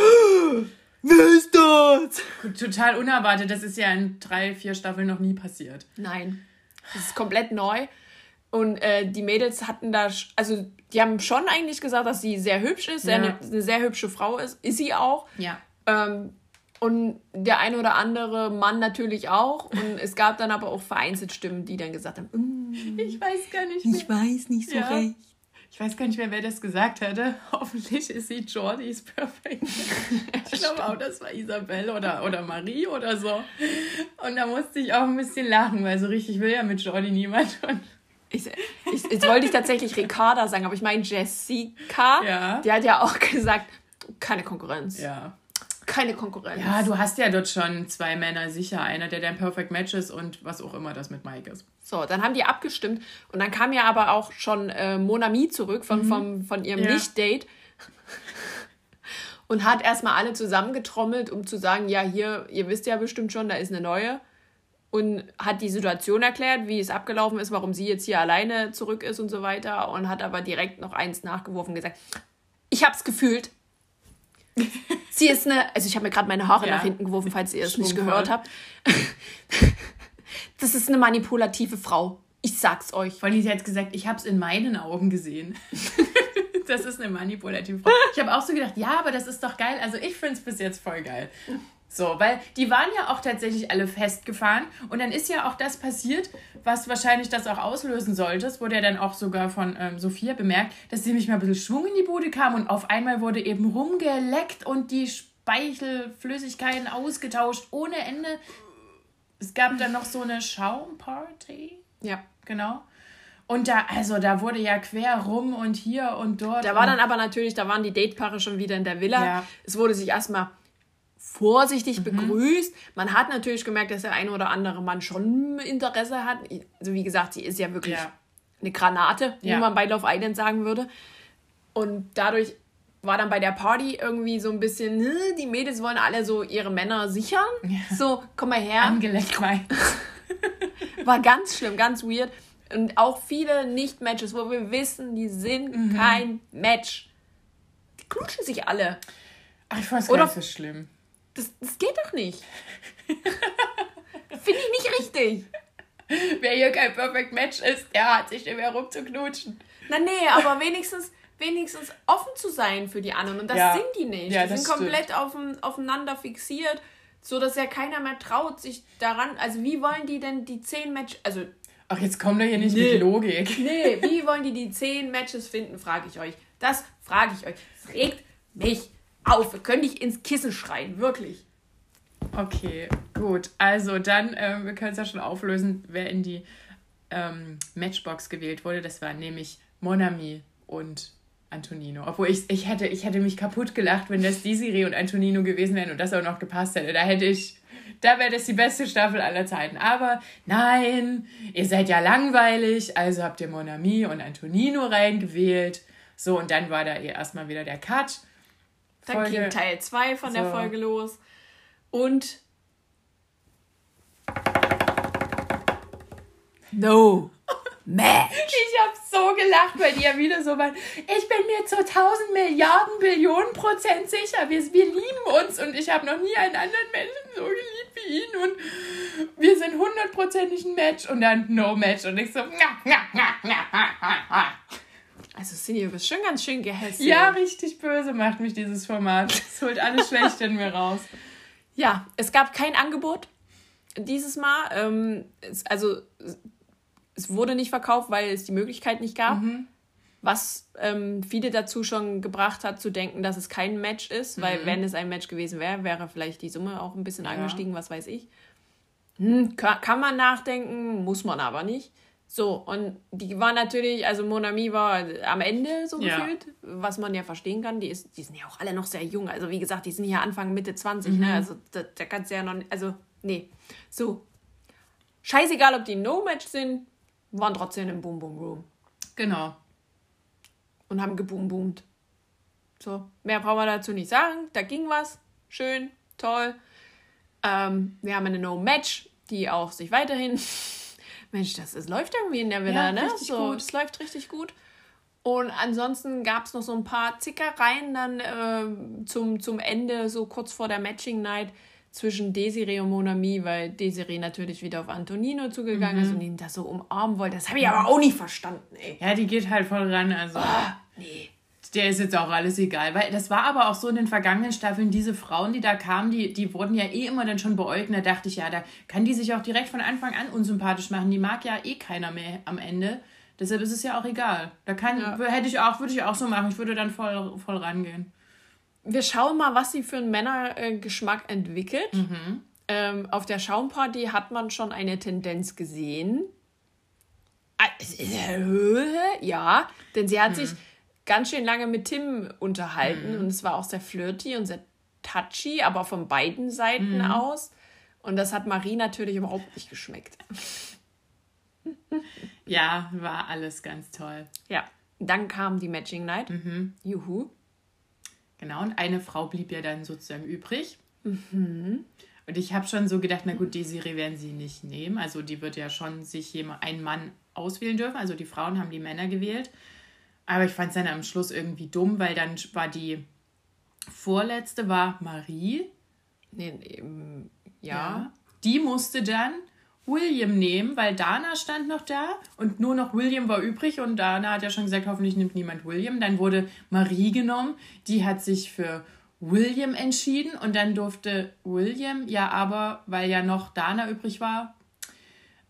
wer ist das? Total unerwartet. Das ist ja in drei, vier Staffeln noch nie passiert. Nein. Das ist komplett neu. Und äh, die Mädels hatten da, also die haben schon eigentlich gesagt, dass sie sehr hübsch ist, ja. eine, eine, sehr hübsche Frau ist. Ist sie auch. Ja. Ähm, und der eine oder andere Mann natürlich auch. Und es gab dann aber auch vereinzelt Stimmen, die dann gesagt haben, mm, ich weiß gar nicht mehr. Ich weiß nicht so ja. recht. Ich weiß gar nicht mehr, wer das gesagt hatte. *laughs* Hoffentlich ist sie Jordys perfekt. *laughs* ich glaube auch, das war Isabelle oder, oder Marie oder so. Und da musste ich auch ein bisschen lachen, weil so richtig will ja mit Jordi niemand. Und ich, ich, jetzt wollte ich tatsächlich Ricarda sagen, aber ich meine Jessica. Ja. Die hat ja auch gesagt, keine Konkurrenz. Ja. Keine Konkurrenz. Ja, du hast ja dort schon zwei Männer sicher. Einer, der dein Perfect Match ist und was auch immer das mit Mike ist. So, dann haben die abgestimmt und dann kam ja aber auch schon äh, Monami zurück von, Mhm. vom, von ihrem Ja. Nicht-Date *laughs* und hat erstmal alle zusammengetrommelt, um zu sagen, ja, hier, ihr wisst ja bestimmt schon, da ist eine neue. Und hat die Situation erklärt, wie es abgelaufen ist, warum sie jetzt hier alleine zurück ist und so weiter. Und hat aber direkt noch eins nachgeworfen und gesagt, ich hab's gefühlt. *laughs* Sie ist eine, also ich habe mir gerade meine Haare Ja. nach hinten geworfen, falls ihr es nicht gehört habt. *laughs* Das ist eine manipulative Frau. Ich sag's euch. Vor allem, sie hat gesagt, ich habe es in meinen Augen gesehen. *laughs* das ist eine manipulative Frau. Ich habe auch so gedacht, ja, aber das ist doch geil. Also ich finde es bis jetzt voll geil. So, weil die waren ja auch tatsächlich alle festgefahren und dann ist ja auch das passiert, was wahrscheinlich das auch auslösen sollte. Es wurde ja dann auch sogar von ähm, Sophia bemerkt, dass sie nämlich mal ein bisschen Schwung in die Bude kam und auf einmal wurde eben rumgeleckt und die Speichelflüssigkeiten ausgetauscht ohne Ende. Es gab dann noch so eine Schaumparty. Ja. Genau. Und da, also da wurde ja quer rum und hier und dort. Da war dann aber natürlich, da waren die Datepaare schon wieder in der Villa. Ja. Es wurde sich erstmal vorsichtig begrüßt. Man hat natürlich gemerkt, dass der eine oder andere Mann schon Interesse hat. Also wie gesagt, sie ist ja wirklich Ja. eine Granate, wie Ja. man bei Love Island sagen würde. Und dadurch war dann bei der Party irgendwie so ein bisschen, ne, die Mädels wollen alle so ihre Männer sichern. So, komm mal her. angeleckt rein. *laughs* War ganz schlimm, ganz weird. Und auch viele Nicht-Matches, wo wir wissen, die sind Mhm. kein Match. Die knutschen sich alle. Ach, ich fand's Oder- gar nicht so schlimm. Das, das geht doch nicht. Finde ich nicht richtig. Wer hier kein Perfect Match ist, der hat sich nicht mehr rumzuknutschen. Na nee, aber wenigstens, wenigstens offen zu sein für die anderen. Und das Ja. sind die nicht. Ja, die das sind komplett offen, aufeinander fixiert, so dass ja keiner mehr traut, sich daran. Also wie wollen die denn die zehn Matches. Also, Ach, jetzt komm doch hier nicht Nee. mit Logik. nee, wie wollen die die zehn Matches finden, frage ich euch. Das frage ich euch. Es regt mich auf. Wir können nicht ins Kissen schreien, wirklich. Okay, gut. Also dann, ähm, wir können es ja schon auflösen, wer in die ähm, Matchbox gewählt wurde. Das waren nämlich Monami und Antonino. Obwohl ich, ich, hätte, ich hätte mich kaputt gelacht, wenn das Desiree und Antonino gewesen wären und das auch noch gepasst hätte. Da hätte ich, da wäre das die beste Staffel aller Zeiten. Aber nein, ihr seid ja langweilig, also habt ihr Monami und Antonino reingewählt. So, und dann war da eh erstmal wieder der Cut. Dann Folge- ging Teil 2 von der So. Folge los. Und. No Match. *laughs* Ich habe so gelacht, weil die ja wieder so waren. Ich bin mir zu 1000 Milliarden Billionen Prozent sicher. Wir, wir lieben uns und ich habe noch nie einen anderen Menschen so geliebt wie ihn und wir sind hundertprozentig ein Match und dann No Match und ich so. Also, Cindy, du bist schon ganz schön gehässig. Ja, richtig böse macht mich dieses Format. Es holt alles *laughs* Schlechte in mir raus. Ja, es gab kein Angebot dieses Mal. Ähm, es, also, es wurde nicht verkauft, weil es die Möglichkeit nicht gab. Was ähm, viele dazu schon gebracht hat, zu denken, dass es kein Match ist, weil wenn es ein Match gewesen wäre, wäre vielleicht die Summe auch ein bisschen angestiegen, was weiß ich. Hm, kann, kann man nachdenken, muss man aber nicht. So, und die war natürlich, also Monami war am Ende so Ja. gefühlt, was man ja verstehen kann. Die, ist, die sind ja auch alle noch sehr jung. Also, wie gesagt, die sind ja Anfang, Mitte 20, ne? Also, da, da kannst du ja noch, also, nee. So, scheißegal, ob die No-Match sind, waren trotzdem im Boom Boom Room Genau. und haben geboomboomt. So, mehr brauchen wir dazu nicht sagen. Da ging was. Schön, toll. Ähm, wir haben eine No-Match, die auch sich weiterhin. Mensch, das, das läuft irgendwie in der Villa, Ja, ne? so, gut. Es läuft richtig gut. Und ansonsten gab es noch so ein paar Zickereien dann ähm, zum, zum Ende, so kurz vor der Matching Night zwischen Desiree und Monami, weil Desiree natürlich wieder auf Antonino zugegangen Mhm. ist und ihn da so umarmen wollte. Das habe ich aber auch nicht verstanden, ey. Ja, die geht halt voll ran. Also. Nee. Der ist jetzt auch alles egal. Weil das war aber auch so in den vergangenen Staffeln, diese Frauen, die da kamen, die, die wurden ja eh immer dann schon beäugt. Und da dachte ich, ja, da kann die sich auch direkt von Anfang an unsympathisch machen. Die mag ja eh keiner mehr am Ende. Deshalb ist es ja auch egal. Da kann, Ja. hätte ich auch, würde ich auch so machen. Ich würde dann voll, voll rangehen. Wir schauen mal, was sie für einen Männergeschmack entwickelt. Ähm, auf der Schaumparty hat man schon eine Tendenz gesehen. Ah, es ist- Ja, denn sie hat sich ganz schön lange mit Tim unterhalten Mhm. und es war auch sehr flirty und sehr touchy, aber von beiden Seiten Mhm. aus. Und das hat Marie natürlich überhaupt nicht geschmeckt. *laughs* Ja, war alles ganz toll. Ja, dann kam die Matching Night. Mhm. Juhu. Genau, und eine Frau blieb ja dann sozusagen übrig. Mhm. Und ich habe schon so gedacht, na gut, die Serie werden sie nicht nehmen. Also die wird ja schon sich jemand, einen Mann auswählen dürfen. Also die Frauen haben die Männer gewählt. Aber ich fand es dann am Schluss irgendwie dumm, weil dann war die vorletzte war Marie. Nee, ähm, ja. Die musste dann William nehmen, weil Dana stand noch da und nur noch William war übrig und Dana hat ja schon gesagt, hoffentlich nimmt niemand William. Dann wurde Marie genommen, die hat sich für William entschieden und dann durfte William ja aber, weil ja noch Dana übrig war,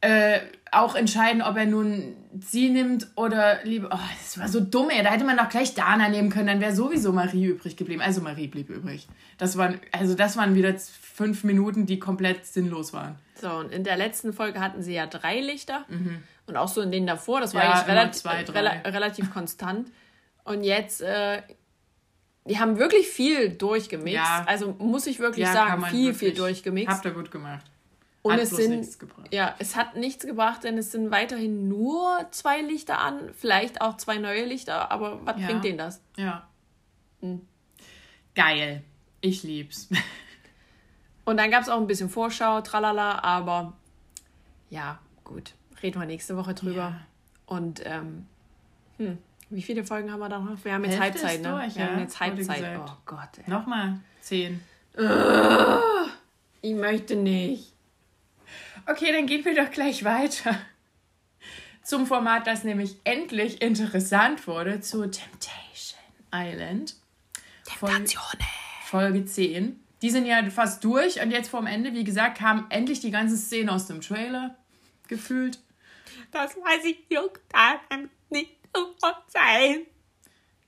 äh, auch entscheiden, ob er nun sie nimmt oder lieber. Oh, das war so dumm, ey. Da hätte man doch gleich Dana nehmen können, dann wäre sowieso Marie übrig geblieben. Also Marie blieb übrig. Das waren, also das waren wieder fünf Minuten, die komplett sinnlos waren. So, und in der letzten Folge hatten sie ja drei Lichter. Und auch so in denen davor. Das war Mhm. Ja, eigentlich relativ, zwei, rela relativ konstant. Und jetzt, äh, die haben wirklich viel durchgemixt. Ja. Also muss ich wirklich Ja, sagen, viel, viel wirklich. durchgemixt. Habt ihr gut gemacht. Und Hat es sind, ja, es hat nichts gebracht, denn es sind weiterhin nur zwei Lichter an, vielleicht auch zwei neue Lichter, aber was Ja. bringt denen das? Ja. Hm. Geil. Ich lieb's. Und dann gab es auch ein bisschen Vorschau, tralala, aber ja, gut, reden wir nächste Woche drüber. Ja. Und ähm, hm, wie viele Folgen haben wir da noch? Wir haben jetzt Hälfte Halbzeit, ne? durch, wir ja, haben jetzt Halbzeit. Oh Gott, ey. Nochmal zehn. ich möchte nicht. Okay, dann gehen wir doch gleich weiter. Zum Format, das nämlich endlich interessant wurde, zu Temptation Island. Folge, Folge 10. Die sind ja fast durch und jetzt vorm Ende, wie gesagt, kamen endlich die ganzen Szenen aus dem Trailer. Gefühlt. Das weiß ich juckt daran nicht sein.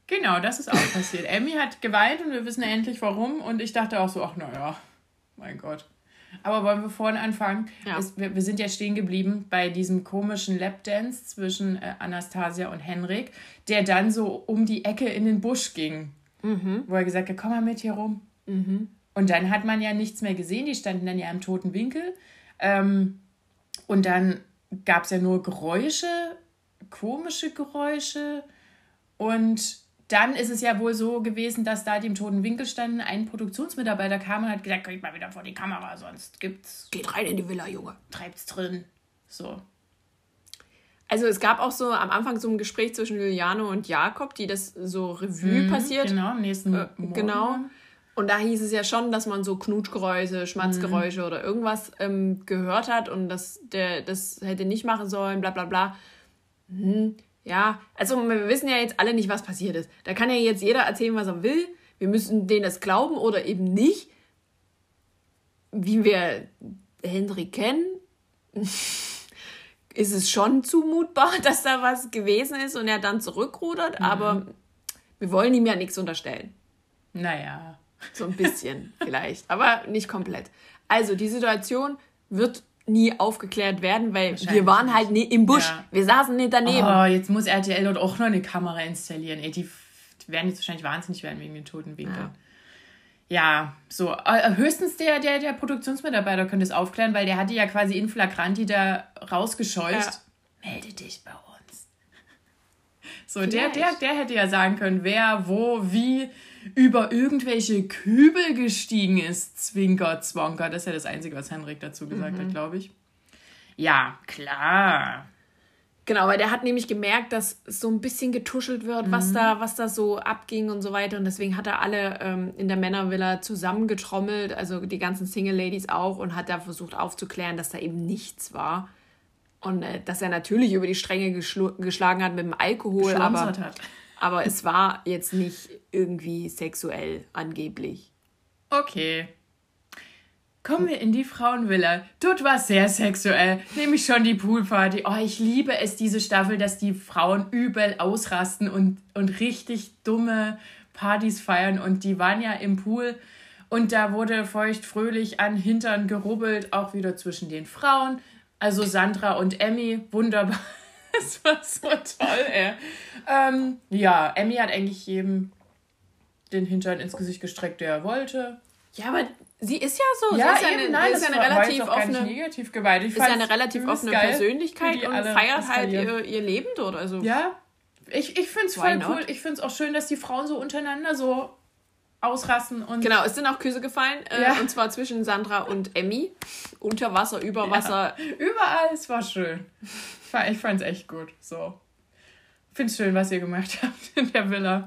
Genau, das ist auch passiert. Emmy hat geweint und wir wissen endlich warum. Und ich dachte auch so, ach naja, mein Gott. Aber wollen wir vorne anfangen? Ja. Es, wir, wir sind ja stehen geblieben bei diesem komischen Lapdance zwischen äh, Anastasia und Henrik, der dann so um die Ecke in den Busch ging. Wo er gesagt hat, komm mal mit hier rum. Und dann hat man ja nichts mehr gesehen. Die standen dann ja im toten Winkel. Ähm, und dann gab es ja nur Geräusche, komische Geräusche. Und dann ist es ja wohl so gewesen, dass da die im toten Winkel standen, ein Produktionsmitarbeiter kam und hat gesagt, geht mal wieder vor die Kamera, sonst gibt's, Geht rein in die Villa, Junge. treibt's drin. So. Also es gab auch so am Anfang so ein Gespräch zwischen Juliano und Jakob, die das so Revue passiert. Genau, am nächsten Äh, Morgen. genau. Und da hieß es ja schon, dass man so Knutschgeräusche, Schmatzgeräusche oder irgendwas ähm, gehört hat und dass der das hätte nicht machen sollen, bla bla bla. Hm, ja, also wir wissen ja jetzt alle nicht, was passiert ist. Da kann ja jetzt jeder erzählen, was er will. Wir müssen denen das glauben oder eben nicht. Wie wir Henry kennen, *laughs* ist es schon zumutbar, *laughs* dass da was gewesen ist und er dann zurückrudert, aber wir wollen ihm ja nichts unterstellen. Naja. So ein bisschen *laughs* vielleicht, aber nicht komplett. Also die Situation wird nie aufgeklärt werden, weil wir waren halt nie im Busch. Ja. Wir saßen nicht daneben. Oh, jetzt muss RTL dort auch noch eine Kamera installieren. Ey, die, die werden jetzt wahrscheinlich wahnsinnig werden wegen den toten Winkeln. Ja, so. äh, Höchstens der, der, der Produktionsmitarbeiter könnte es aufklären, weil der hatte ja quasi in Flagranti da rausgescheucht. Melde dich bei uns. *laughs* So, der, der, der hätte ja sagen können, wer, wo, wie über irgendwelche Kübel gestiegen ist. Zwinker, Zwonker. Das ist ja das Einzige, was Henrik dazu gesagt hat, glaube ich. Ja, klar. Genau, weil der hat nämlich gemerkt, dass so ein bisschen getuschelt wird, Mhm. was da, was da so abging und so weiter. Und deswegen hat er alle ähm, in der Männervilla zusammengetrommelt, also die ganzen Single Ladies auch, und hat da versucht aufzuklären, dass da eben nichts war. Und äh, dass er natürlich über die Stränge geschlagen hat mit dem Alkohol, aber, hat. Aber es war jetzt nicht irgendwie sexuell angeblich. Okay. Kommen wir in die Frauenvilla. Dort war es sehr sexuell. Nämlich schon die Poolparty. Oh, ich liebe es, diese Staffel, dass die Frauen übel ausrasten und, und richtig dumme Partys feiern. Und die waren ja im Pool. Und da wurde feucht fröhlich an Hintern gerubbelt, auch wieder zwischen den Frauen. Also Sandra und Emmy, wunderbar. *laughs* Das war so toll, ey. Ähm, ja, Emmy hat eigentlich jedem den Hintern ins Gesicht gestreckt, der er wollte. Ja, aber sie ist ja so. Ja, sie ist eben, eine, nein, ist ja eine relativ offene. Negativ gemeint. Ich ist ja eine relativ offene Persönlichkeit und feiert halt ihr, ihr Leben dort. Also ja, ich, ich finde es voll not? cool. Ich finde es auch schön, dass die Frauen so untereinander so ausrasten und. Genau, es sind auch Küsse gefallen. Äh, ja. Und zwar zwischen Sandra und Emmy. Unter Wasser, über Wasser. Ja, überall, es war schön. Ich fand es echt gut. So. Finde es schön, was ihr gemacht *laughs* habt in der Villa.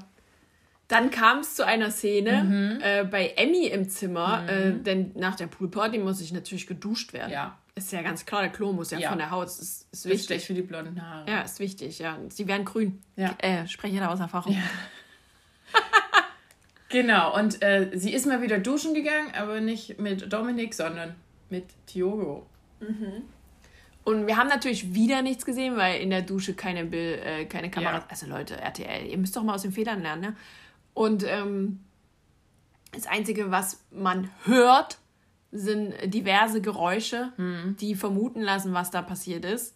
Dann kam es zu einer Szene mhm. äh, bei Emmy im Zimmer, mhm. äh, denn nach der Poolparty muss ich natürlich geduscht werden. Ja. Ist ja ganz klar, der Klo muss ja, ja. von der Haut. Das ist, ist wichtig. Ist für die blonden Haare. Ja, ist wichtig, ja. Sie werden grün. Ja. Äh, spreche da aus Erfahrung. Ja. *laughs* genau, und äh, sie ist mal wieder duschen gegangen, aber nicht mit Dominik, sondern mit Tiogo. Mhm. Und wir haben natürlich wieder nichts gesehen, weil in der Dusche keine, Bild, äh, keine Kamera. Ja. Also Leute, RTL, ihr müsst doch mal aus den Fehlern lernen, ne? Und ähm, das Einzige, was man hört, sind diverse Geräusche, mhm. die vermuten lassen, was da passiert ist.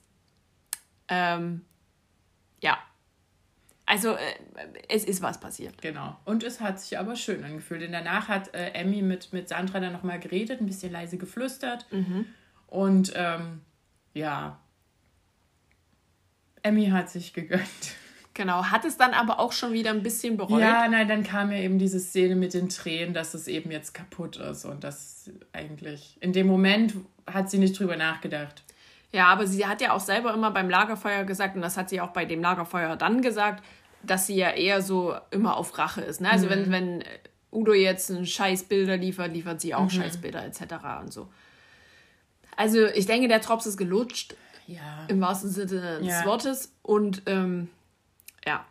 Ähm, ja. Also äh, es ist was passiert. Genau. Und es hat sich aber schön angefühlt. Denn danach hat äh, Emmy mit, mit Sandra dann nochmal geredet, ein bisschen leise geflüstert. Mhm. Und ähm, ja, Emmy hat sich gegönnt. Genau, hat es dann aber auch schon wieder ein bisschen bereut. Ja, nein, dann kam ja eben diese Szene mit den Tränen, dass es eben jetzt kaputt ist und das eigentlich in dem Moment hat sie nicht drüber nachgedacht. Ja, aber sie hat ja auch selber immer beim Lagerfeuer gesagt und das hat sie auch bei dem Lagerfeuer dann gesagt, dass sie ja eher so immer auf Rache ist. Ne? Also mhm. wenn, wenn Udo jetzt ein Scheißbilder liefert, liefert sie auch mhm. Scheißbilder etc. und so. Also ich denke, der Drops ist gelutscht. Ja. Im wahrsten Sinne des ja. Wortes. Und ähm, ja.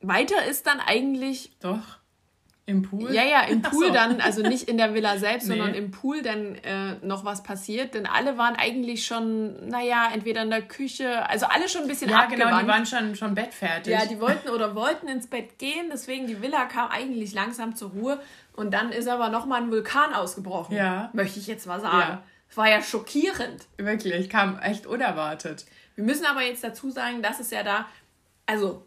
Weiter ist dann eigentlich. Doch. Im Pool? Ja, ja, im *laughs* Pool so. dann, also nicht in der Villa selbst, nee. sondern im Pool dann äh, noch was passiert. Denn alle waren eigentlich schon, naja, entweder in der Küche, also alle schon ein bisschen Ja, abgewandt. genau, die waren schon, schon bettfertig. Ja, die wollten oder wollten ins Bett gehen, deswegen die Villa kam eigentlich langsam zur Ruhe. Und dann ist aber nochmal ein Vulkan ausgebrochen. Ja. Möchte ich jetzt mal sagen. Ja. War ja schockierend. Wirklich, kam echt unerwartet. Wir müssen aber jetzt dazu sagen, dass es ja da, also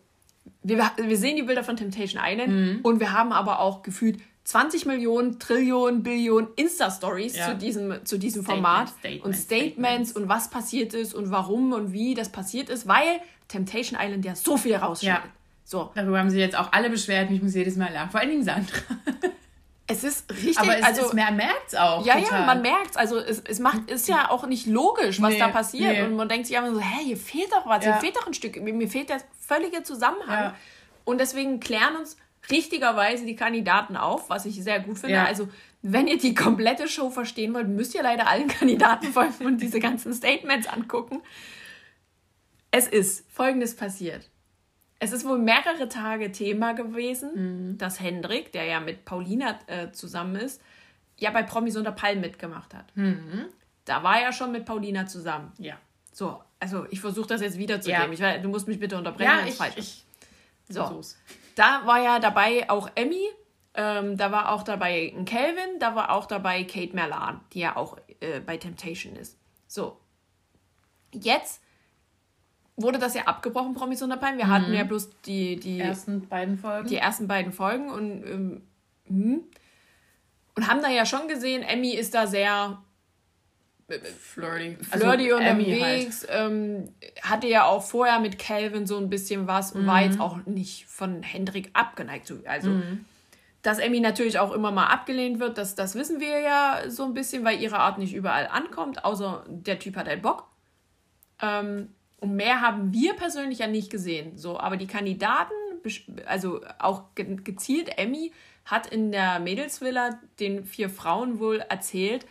wir, wir sehen die Bilder von Temptation Island mhm. und wir haben aber auch gefühlt 20 Millionen, Trillionen, Billionen Insta-Stories ja. zu diesem, zu diesem Format Statements, und Statements, Statements, und was passiert ist und warum und wie das passiert ist, weil Temptation Island ja so viel rausstellt. Ja. So. Darüber haben sie jetzt auch alle beschwert und ich muss jedes Mal lachen. Vor allen Dingen Sandra. *laughs* Es ist richtig. Aber es, also, es, man merkt es auch. Ja, total. ja, man merkt es. Also es, es macht, ist ja auch nicht logisch, was nee, da passiert. Nee. Und man denkt sich immer so, hä, hier fehlt doch was, ja. hier fehlt doch ein Stück. Mir, mir fehlt der völlige Zusammenhang. Ja. Und deswegen klären uns richtigerweise die Kandidaten auf, was ich sehr gut finde. Ja. Also, wenn ihr die komplette Show verstehen wollt, müsst ihr leider allen *laughs* Kandidaten folgen und diese ganzen Statements angucken. Es ist Folgendes passiert. Es ist wohl mehrere Tage Thema gewesen, mhm. dass Hendrik, der ja mit Paulina äh, zusammen ist, ja bei Promis unter Palm mitgemacht hat. Mhm. Da war er schon mit Paulina zusammen. Ja. So, also ich versuche das jetzt wiederzugeben. Ja. Ich, du musst mich bitte unterbrechen, ja, wenn es falsch ist. So. Versuch's. Da war ja dabei auch Emmy, ähm, da war auch dabei ein Calvin, da war auch dabei Kate Merlan, die ja auch äh, bei Temptation ist. So. Jetzt wurde das ja abgebrochen, Promis unter Palmen. Wir mhm. hatten ja bloß die, die ersten beiden Folgen. Die ersten beiden Folgen und, ähm, hm. und haben da ja schon gesehen, Emmy ist da sehr äh, flirty, flirty also unterwegs. Halt. Ähm, hatte ja auch vorher mit Calvin so ein bisschen was und mhm. war jetzt auch nicht von Hendrik abgeneigt. Also, mhm. dass Emmy natürlich auch immer mal abgelehnt wird, das, das wissen wir ja so ein bisschen, weil ihre Art nicht überall ankommt, außer der Typ hat halt Bock. Ähm, und mehr haben wir persönlich ja nicht gesehen. So, aber die Kandidaten, also auch gezielt Emmy, hat in der Mädelsvilla den vier Frauen wohl erzählt,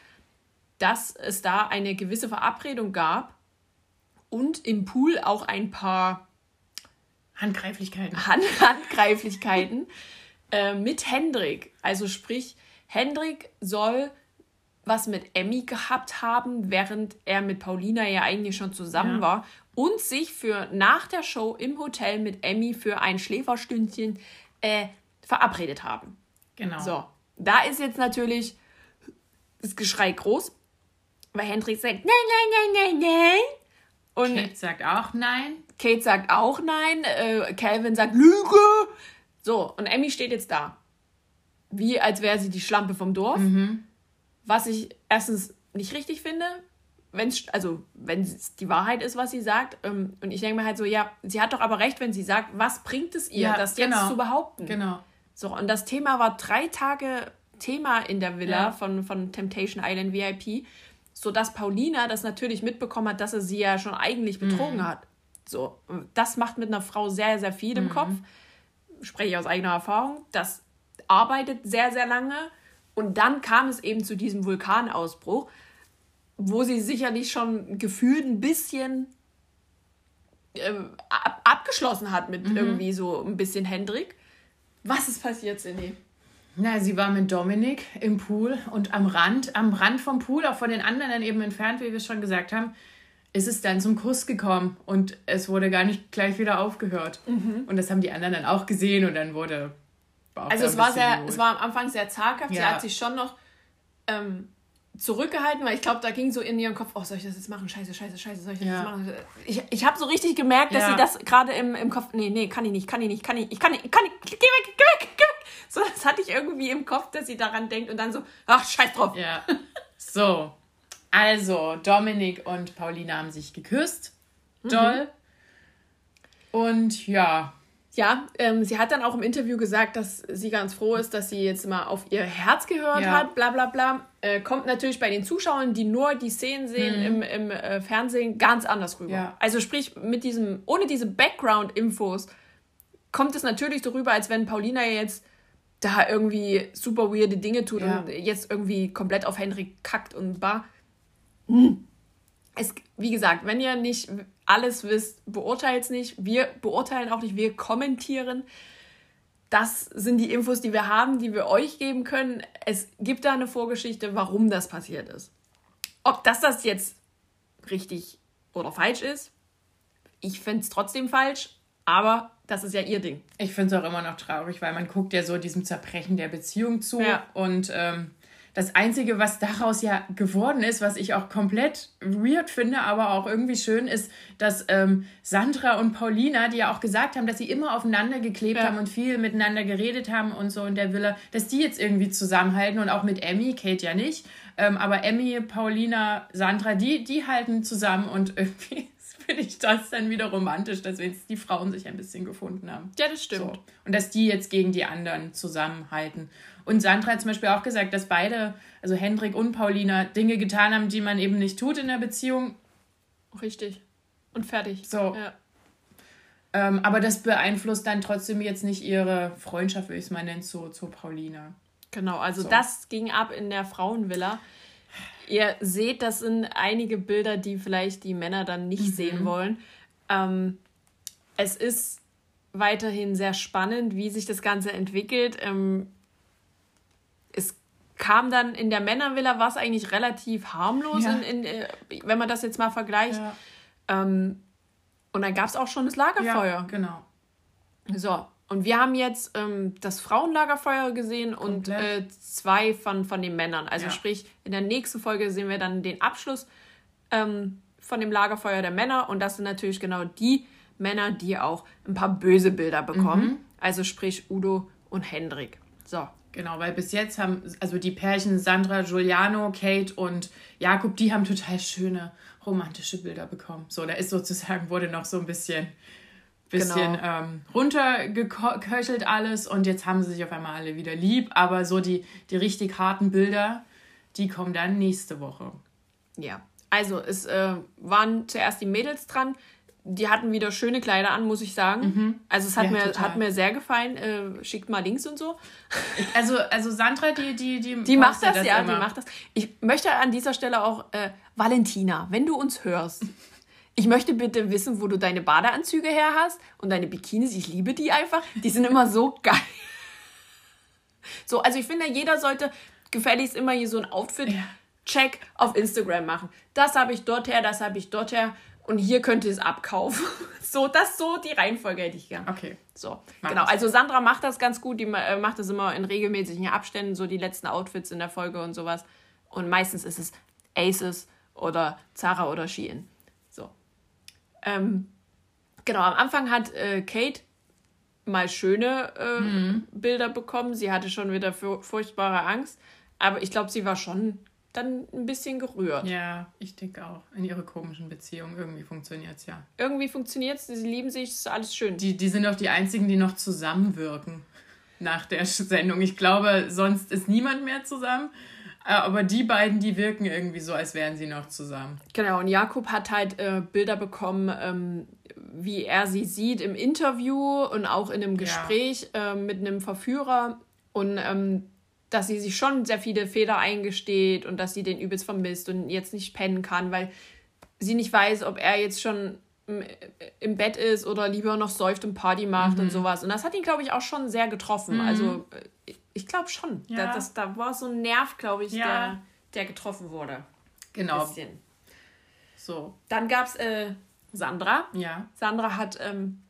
dass es da eine gewisse Verabredung gab und im Pool auch ein paar Handgreiflichkeiten. Hand *laughs* Handgreiflichkeiten äh, mit Hendrik. Also sprich, Hendrik soll was mit Emmy gehabt haben, während er mit Paulina ja eigentlich schon zusammen ja. war und sich für nach der Show im Hotel mit Emmy für ein Schläferstündchen äh, verabredet haben. Genau. So, da ist jetzt natürlich das Geschrei groß, weil Hendrik sagt, nein, nein, nein, nein, nein. Und Kate sagt auch nein. Kate sagt auch nein. Äh, Calvin sagt Lüge. So, und Emmy steht jetzt da. Wie als wäre sie die Schlampe vom Dorf. Mhm. Was ich erstens nicht richtig finde, wenn's, also wenn es die Wahrheit ist, was sie sagt. Ähm, und ich denke mir halt so, ja, sie hat doch aber recht, wenn sie sagt, was bringt es ihr, ja, das genau. jetzt zu behaupten? Genau. So, und das Thema war drei Tage Thema in der Villa ja. von, von Temptation Island VIP, sodass Paulina das natürlich mitbekommen hat, dass er sie ja schon eigentlich betrogen mhm. hat. So, das macht mit einer Frau sehr, sehr viel im mhm. Kopf. Spreche ich aus eigener Erfahrung. Das arbeitet sehr, sehr lange. Und dann kam es eben zu diesem Vulkanausbruch wo sie sicherlich schon gefühlt ein bisschen äh, ab abgeschlossen hat mit mhm. irgendwie so ein bisschen Hendrik. Was ist passiert, Cindy? Na, sie war mit Dominik im Pool und am Rand, am Rand vom Pool, auch von den anderen dann eben entfernt, wie wir es schon gesagt haben, ist es dann zum Kuss gekommen und es wurde gar nicht gleich wieder aufgehört. Mhm. Und das haben die anderen dann auch gesehen und dann wurde. Also es war sehr, es war am Anfang sehr zaghaft. Ja. Sie hat sich schon noch ähm, zurückgehalten, weil ich glaube, da ging so in ihrem Kopf, oh, soll ich das jetzt machen? Scheiße, scheiße, scheiße, soll ich das ja. jetzt machen? Ich, ich habe so richtig gemerkt, dass ja. sie das gerade im, im Kopf, nee, nee, kann ich nicht, kann ich nicht, kann ich, ich kann nicht, kann nicht, geh weg, geh weg, geh weg. So, das hatte ich irgendwie im Kopf, dass sie daran denkt und dann so, ach, scheiß drauf. Ja. So. Also, Dominik und Paulina haben sich geküsst. Doll. Mhm. Und ja, ja, ähm, sie hat dann auch im Interview gesagt, dass sie ganz froh ist, dass sie jetzt mal auf ihr Herz gehört ja. hat, bla bla bla. Äh, kommt natürlich bei den Zuschauern, die nur die Szenen sehen mhm. im, im äh, Fernsehen, ganz anders rüber. Ja. Also sprich, mit diesem, ohne diese Background-Infos kommt es natürlich so rüber, als wenn Paulina jetzt da irgendwie super weirde Dinge tut ja. und jetzt irgendwie komplett auf Henry kackt und bar. Hm. Es, wie gesagt, wenn ihr nicht alles wisst, beurteilt es nicht. Wir beurteilen auch nicht, wir kommentieren. Das sind die Infos, die wir haben, die wir euch geben können. Es gibt da eine Vorgeschichte, warum das passiert ist. Ob das das jetzt richtig oder falsch ist, ich finde es trotzdem falsch, aber das ist ja ihr Ding. Ich finde es auch immer noch traurig, weil man guckt ja so diesem Zerbrechen der Beziehung zu ja. und ähm, das Einzige, was daraus ja geworden ist, was ich auch komplett weird finde, aber auch irgendwie schön, ist, dass ähm, Sandra und Paulina, die ja auch gesagt haben, dass sie immer aufeinander geklebt ja. haben und viel miteinander geredet haben und so in der Villa, dass die jetzt irgendwie zusammenhalten und auch mit Emmy, Kate ja nicht. Ähm, aber Emmy, Paulina, Sandra, die, die halten zusammen und *laughs* irgendwie finde ich das dann wieder romantisch, dass jetzt die Frauen sich ein bisschen gefunden haben. Ja, das stimmt. So. Und dass die jetzt gegen die anderen zusammenhalten. Und Sandra hat zum Beispiel auch gesagt, dass beide, also Hendrik und Paulina, Dinge getan haben, die man eben nicht tut in der Beziehung. Richtig. Und fertig. So. Ja. Ähm, aber das beeinflusst dann trotzdem jetzt nicht ihre Freundschaft, wie ich es mal nenne, zu, zu Paulina. Genau, also so. das ging ab in der Frauenvilla. Ihr seht, das sind einige Bilder, die vielleicht die Männer dann nicht mhm. sehen wollen. Ähm, es ist weiterhin sehr spannend, wie sich das Ganze entwickelt. Ähm, kam dann in der Männervilla, war es eigentlich relativ harmlos, ja. in, in, äh, wenn man das jetzt mal vergleicht. Ja. Ähm, und dann gab es auch schon das Lagerfeuer. Ja, genau. So, und wir haben jetzt ähm, das Frauenlagerfeuer gesehen und äh, zwei von, von den Männern. Also sprich, in der nächsten Folge sehen wir dann den Abschluss ähm, von dem Lagerfeuer der Männer. Und das sind natürlich genau die Männer, die auch ein paar böse Bilder bekommen. Mhm. Also sprich Udo und Hendrik. So. Genau, weil bis jetzt haben, also die Pärchen Sandra, Giuliano, Kate und Jakob, die haben total schöne romantische Bilder bekommen. So, da ist sozusagen, wurde noch so ein bisschen, bisschen genau. ähm, runtergeköchelt alles und jetzt haben sie sich auf einmal alle wieder lieb. Aber so die, die richtig harten Bilder, die kommen dann nächste Woche. Ja, also es äh, waren zuerst die Mädels dran die hatten wieder schöne Kleider an, muss ich sagen. Mhm. Also es hat, ja, mir, hat mir sehr gefallen. Äh, schickt mal Links und so. *laughs* Also, also Sandra, die, die, die, die macht das, das ja, immer. die macht das. Ich möchte an dieser Stelle auch, äh, Valentina, wenn du uns hörst, ich möchte bitte wissen, wo du deine Badeanzüge her hast und deine Bikinis. Ich liebe die einfach. Die sind immer so *laughs* geil. So, also ich finde, jeder sollte gefälligst immer hier so ein Outfit-Check auf Instagram machen. Das habe ich dort her, das habe ich dort her und hier könnt ihr es abkaufen. *laughs* So, das so die Reihenfolge hätte ich gern. Okay. So, mach genau. Also Sandra macht das ganz gut, die äh, macht das immer in regelmäßigen Abständen, so die letzten Outfits in der Folge und sowas. Und meistens ist es Aces oder Zara oder Shein. So. Ähm, genau, am Anfang hat äh, Kate mal schöne äh, mhm. Bilder bekommen. Sie hatte schon wieder furchtbare Angst. Aber ich glaube, sie war schon dann ein bisschen gerührt. Ja, ich denke auch. In ihrer komischen Beziehung. Irgendwie funktioniert es ja. Irgendwie funktioniert es. Sie lieben sich, ist alles schön. Die, die sind auch die einzigen, die noch zusammenwirken nach der Sendung. Ich glaube, sonst ist niemand mehr zusammen. Äh, aber die beiden, die wirken irgendwie so, als wären sie noch zusammen. Genau, und Jakob hat halt äh, Bilder bekommen, ähm, wie er sie sieht im Interview und auch in einem Gespräch ja. äh, mit einem Verführer. Und ähm, dass sie sich schon sehr viele Fehler eingesteht und dass sie den übelst vermisst und jetzt nicht pennen kann, weil sie nicht weiß, ob er jetzt schon im Bett ist oder lieber noch säuft und Party macht mhm. und sowas. Und das hat ihn, glaube ich, auch schon sehr getroffen. Mhm. Also äh, ich glaube schon. Ja. Da, das, da war so ein Nerv, glaube ich, ja. der, der getroffen wurde. Genau. Bisschen. So. Dann gab es äh, Sandra. Ja. Sandra hat ähm,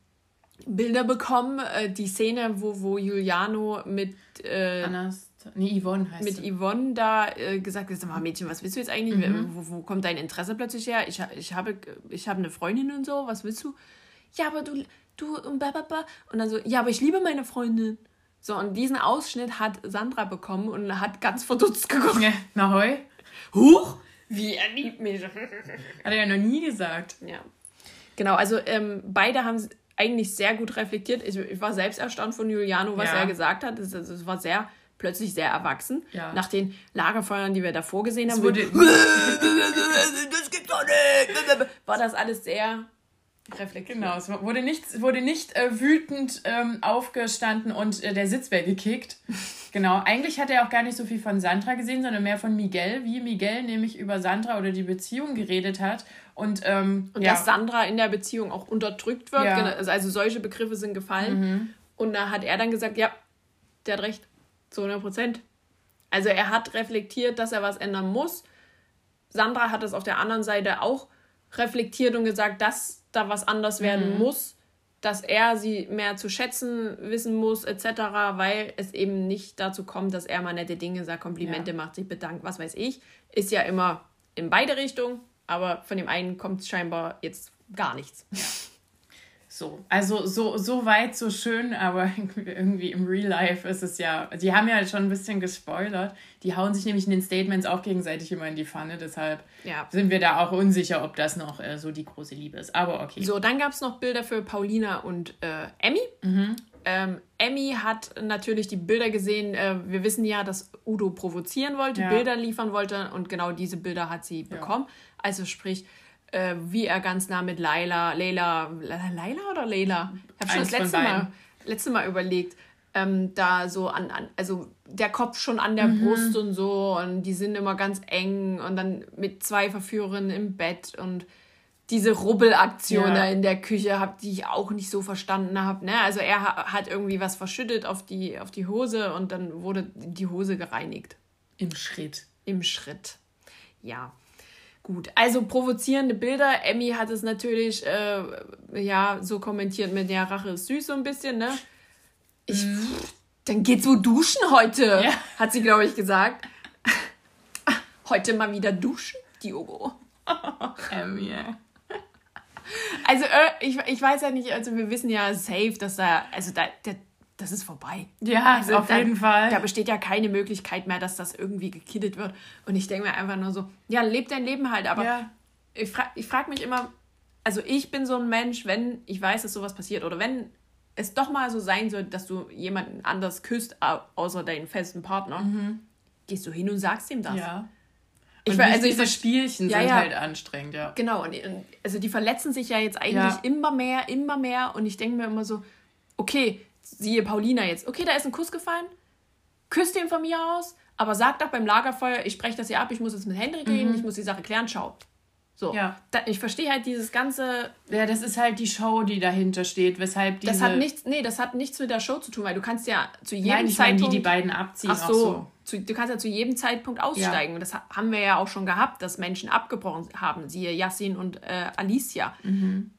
Bilder bekommen, äh, die Szene, wo, wo Juliano mit äh, Annas Nee, Yvonne heißt Mit sie. Yvonne da äh, gesagt, sag mal, Mädchen, was willst du jetzt eigentlich? Mhm. Wo, wo, kommt dein Interesse plötzlich her? Ich, ich, habe, ich habe eine Freundin und so, was willst du? Ja, aber du, du und bababa. Und dann so, ja, aber ich liebe meine Freundin. So, und diesen Ausschnitt hat Sandra bekommen und hat ganz verdutzt geguckt. Ja, na heu. Huch, wie er liebt mich. hat er ja noch nie gesagt. Ja. Genau, also ähm, beide haben eigentlich sehr gut reflektiert. Ich, ich, war selbst erstaunt von Juliano, was ja. er gesagt hat. Es, es war sehr plötzlich sehr erwachsen. Ja. Nach den Lagerfeuern, die wir davor gesehen haben, wurde, das geht doch nicht, war das alles sehr reflektiert. Genau, es wurde nicht, wurde nicht äh, wütend ähm, aufgestanden und äh, der Sitz weggekickt. *laughs* genau, eigentlich hat er auch gar nicht so viel von Sandra gesehen, sondern mehr von Miguel, wie Miguel nämlich über Sandra oder die Beziehung geredet hat. Und, ähm, und ja. dass Sandra in der Beziehung auch unterdrückt wird. Ja. Also solche Begriffe sind gefallen. Mhm. Und da hat er dann gesagt, ja, der hat recht. Zu 100 Prozent. Also er hat reflektiert, dass er was ändern muss. Sandra hat es auf der anderen Seite auch reflektiert und gesagt, dass da was anders werden mhm. muss, dass er sie mehr zu schätzen wissen muss, etc., weil es eben nicht dazu kommt, dass er mal nette Dinge sagt, Komplimente ja. macht, sich bedankt, was weiß ich. Ist ja immer in beide Richtungen, aber von dem einen kommt scheinbar jetzt gar nichts. Ja. So, also so, so weit, so schön, aber *laughs* irgendwie im Real Life ist es ja, die haben ja schon ein bisschen gespoilert. Die hauen sich nämlich in den Statements auch gegenseitig immer in die Pfanne, deshalb ja. sind wir da auch unsicher, ob das noch äh, so die große Liebe ist. Aber okay. So, dann gab es noch Bilder für Paulina und äh, Emmy. Mhm. Ähm, Emmy hat natürlich die Bilder gesehen. Äh, wir wissen ja, dass Udo provozieren wollte, ja. Bilder liefern wollte und genau diese Bilder hat sie bekommen. Ja. Also sprich, äh, wie er ganz nah mit Laila, Leila, Laila oder Leila? Ich habe schon das letzte Mal, letzte Mal überlegt, ähm, da so an, an, also der Kopf schon an der mhm. Brust und so und die sind immer ganz eng und dann mit zwei Verführerinnen im Bett und diese Rubbelaktion ja. da in der Küche, hab, die ich auch nicht so verstanden habe. Ne? Also er hat irgendwie was verschüttet auf die, auf die Hose und dann wurde die Hose gereinigt. Im Schritt. Im Schritt. Ja. Gut, also provozierende Bilder. Emmy hat es natürlich äh, ja so kommentiert mit der Rache ist süß so ein bisschen, ne? Ich, mhm. dann geht's wohl duschen heute, ja. hat sie glaube ich gesagt. heute mal wieder duschen, Diogo. *laughs* Emmy. Also äh, ich, ich weiß ja nicht, also wir wissen ja safe, dass da also da der das ist vorbei. Ja, also auf da, jeden Fall. Da besteht ja keine Möglichkeit mehr, dass das irgendwie gekiddet wird. Und ich denke mir einfach nur so, ja, leb dein Leben halt. Aber ja. ich frage ich frag mich immer, also ich bin so ein Mensch, wenn ich weiß, dass sowas passiert oder wenn es doch mal so sein soll, dass du jemanden anders küsst, außer deinen festen Partner, mhm. gehst du hin und sagst ihm das. Ja. Ich war, also diese Spielchen ja, sind ja. halt anstrengend, ja. Genau, und also die verletzen sich ja jetzt eigentlich ja. immer mehr, immer mehr. Und ich denke mir immer so, okay, siehe Paulina jetzt, okay, da ist ein Kuss gefallen, küsst ihn von mir aus, aber sag doch beim Lagerfeuer, ich spreche das hier ab, ich muss jetzt mit Hendrik reden, mhm. ich muss die Sache klären, schau. So. Ja. Da, ich verstehe halt dieses ganze. Ja, das ist halt die Show, die dahinter steht, weshalb diese. Das hat nichts, nee, das hat nichts mit der Show zu tun, weil du kannst ja zu jedem Nein, ich Zeitpunkt. Meine, die die beiden abziehen. Ach so. so. Zu, du kannst ja zu jedem Zeitpunkt aussteigen. Ja. Das haben wir ja auch schon gehabt, dass Menschen abgebrochen haben, siehe Yassin und äh, Alicia. Mhm.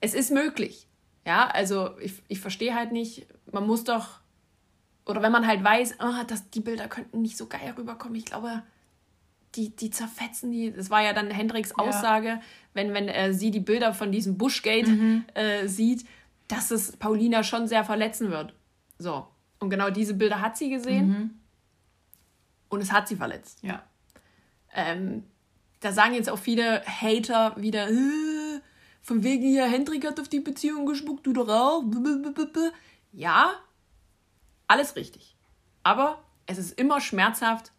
Es ist möglich. Ja, also ich, ich verstehe halt nicht, man muss doch, oder wenn man halt weiß, oh, dass die Bilder könnten nicht so geil rüberkommen, ich glaube, die, die zerfetzen die. Das war ja dann Hendricks Aussage, ja. wenn, wenn äh, sie die Bilder von diesem Bushgate mhm. äh, sieht, dass es Paulina schon sehr verletzen wird. So. Und genau diese Bilder hat sie gesehen. Mhm. Und es hat sie verletzt. Ja. Ähm, da sagen jetzt auch viele Hater wieder, äh, von wegen hier, Hendrik hat auf die Beziehung gespuckt, du doch auch. Ja, alles richtig. Aber es ist immer schmerzhaft,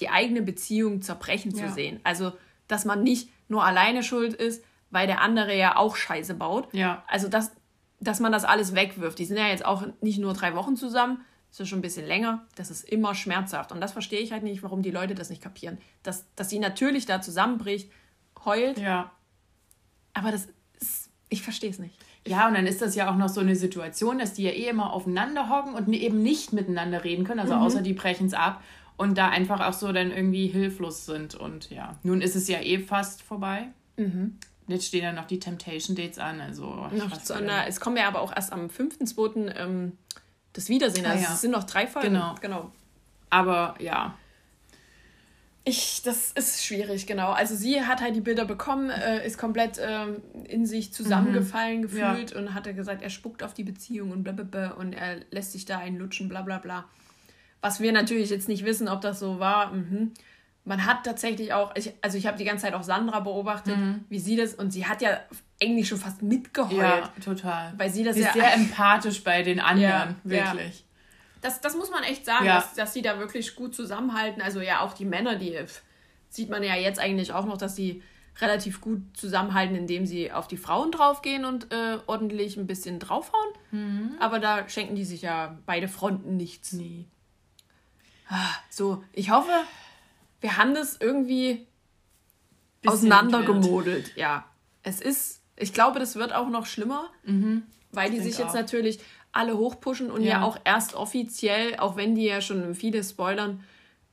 die eigene Beziehung zerbrechen zu ja. sehen. Also, dass man nicht nur alleine schuld ist, weil der andere ja auch Scheiße baut. Ja. Also, dass, dass man das alles wegwirft. Die sind ja jetzt auch nicht nur drei Wochen zusammen, ist ja schon ein bisschen länger. Das ist immer schmerzhaft. Und das verstehe ich halt nicht, warum die Leute das nicht kapieren. Dass, dass sie natürlich da zusammenbricht, heult. Ja. Aber das ist, ich verstehe es nicht. Ja, und dann ist das ja auch noch so eine Situation, dass die ja eh immer aufeinander hocken und eben nicht miteinander reden können. Also mhm. außer die brechen es ab und da einfach auch so dann irgendwie hilflos sind. Und ja, nun ist es ja eh fast vorbei. Mhm. Jetzt stehen ja noch die Temptation Dates an. Also noch zu einer, es kommen ja aber auch erst am 5.2. Ähm, das Wiedersehen. Also ah, ja. es sind noch drei Folgen. Genau. genau. Aber ja. Ich, das ist schwierig, genau. Also sie hat halt die Bilder bekommen, äh, ist komplett äh, in sich zusammengefallen mhm. gefühlt ja. und hat gesagt, er spuckt auf die Beziehung und blablabla und er lässt sich da einlutschen, bla bla bla. Was wir natürlich jetzt nicht wissen, ob das so war. Mhm. Man hat tatsächlich auch, ich, also ich habe die ganze Zeit auch Sandra beobachtet, mhm. wie sie das, und sie hat ja eigentlich schon fast mitgeheult. Ja, total. Weil sie das sie ja. Ist sehr empathisch bei den anderen, ja, wirklich. Ja. Das, das muss man echt sagen, ja. dass, dass sie da wirklich gut zusammenhalten. Also ja, auch die Männer, die sieht man ja jetzt eigentlich auch noch, dass sie relativ gut zusammenhalten, indem sie auf die Frauen draufgehen und äh, ordentlich ein bisschen draufhauen. Mhm. Aber da schenken die sich ja beide Fronten nichts. Nee. Ah, so, ich hoffe, wir haben das irgendwie auseinandergemodelt. Ja, es ist, ich glaube, das wird auch noch schlimmer, mhm. weil die sich jetzt auch. natürlich alle hochpushen und ja. ja. auch erst offiziell, auch wenn die ja schon viele spoilern,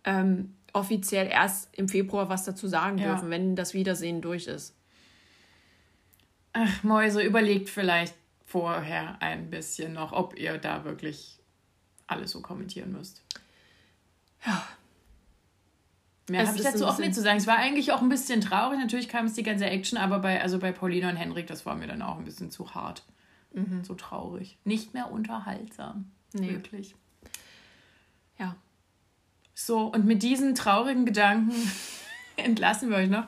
ähm, offiziell erst im Februar was dazu sagen ja. dürfen, wenn das Wiedersehen durch ist. Ach, Mäuse, überlegt vielleicht vorher ein bisschen noch, ob ihr da wirklich alles so kommentieren müsst. Ja. Mehr habe ich dazu auch nicht zu sagen. Es war eigentlich auch ein bisschen traurig. Natürlich kam es die ganze Action, aber bei, also bei Paulina und Henrik, das war mir dann auch ein bisschen zu hart. Mhm. So traurig. Nicht mehr unterhaltsam. Nee. Wirklich. Ja. So, und mit diesen traurigen Gedanken *laughs* entlassen wir euch noch.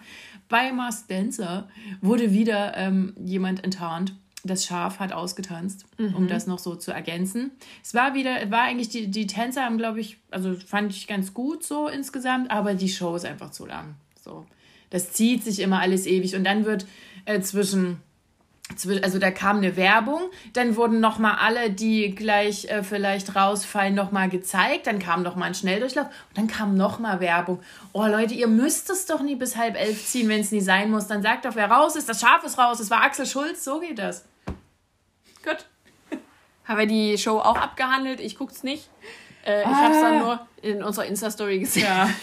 Bei Mars Dancer wurde wieder ähm, jemand enttarnt das Schaf hat ausgetanzt, mhm. um das noch so zu ergänzen. Es war wieder, war eigentlich die, die Tänzer haben, glaube ich, also fand ich ganz gut so insgesamt, aber die Show ist einfach zu lang. So. Das zieht sich immer alles ewig und dann wird äh, zwischen also da kam eine Werbung, dann wurden noch mal alle, die gleich äh, vielleicht rausfallen, noch mal gezeigt, dann kam noch mal ein Schnelldurchlauf und dann kam noch mal Werbung. Oh Leute, ihr müsst es doch nie bis halb elf ziehen, wenn es nie sein muss. Dann sagt doch, wer raus ist, das Schaf ist raus, es war Axel Schulz, so geht das. Gut. *laughs* Haben wir die Show auch abgehandelt? Ich guck's nicht. Äh, ich ah. habe es dann nur in unserer Insta-Story gesehen. Ja. *laughs*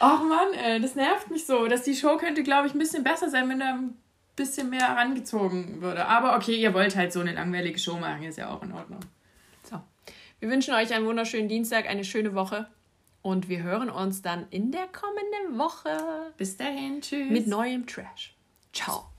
Ach Mann, ey, das nervt mich so. Dass die Show könnte, glaube ich, ein bisschen besser sein, wenn da bisschen mehr herangezogen würde. Aber okay, ihr wollt halt so eine langweilige Show machen, ist ja auch in Ordnung. So. Wir wünschen euch einen wunderschönen Dienstag, eine schöne Woche. Und wir hören uns dann in der kommenden Woche. Bis dahin, tschüss. Mit neuem Trash. Ciao.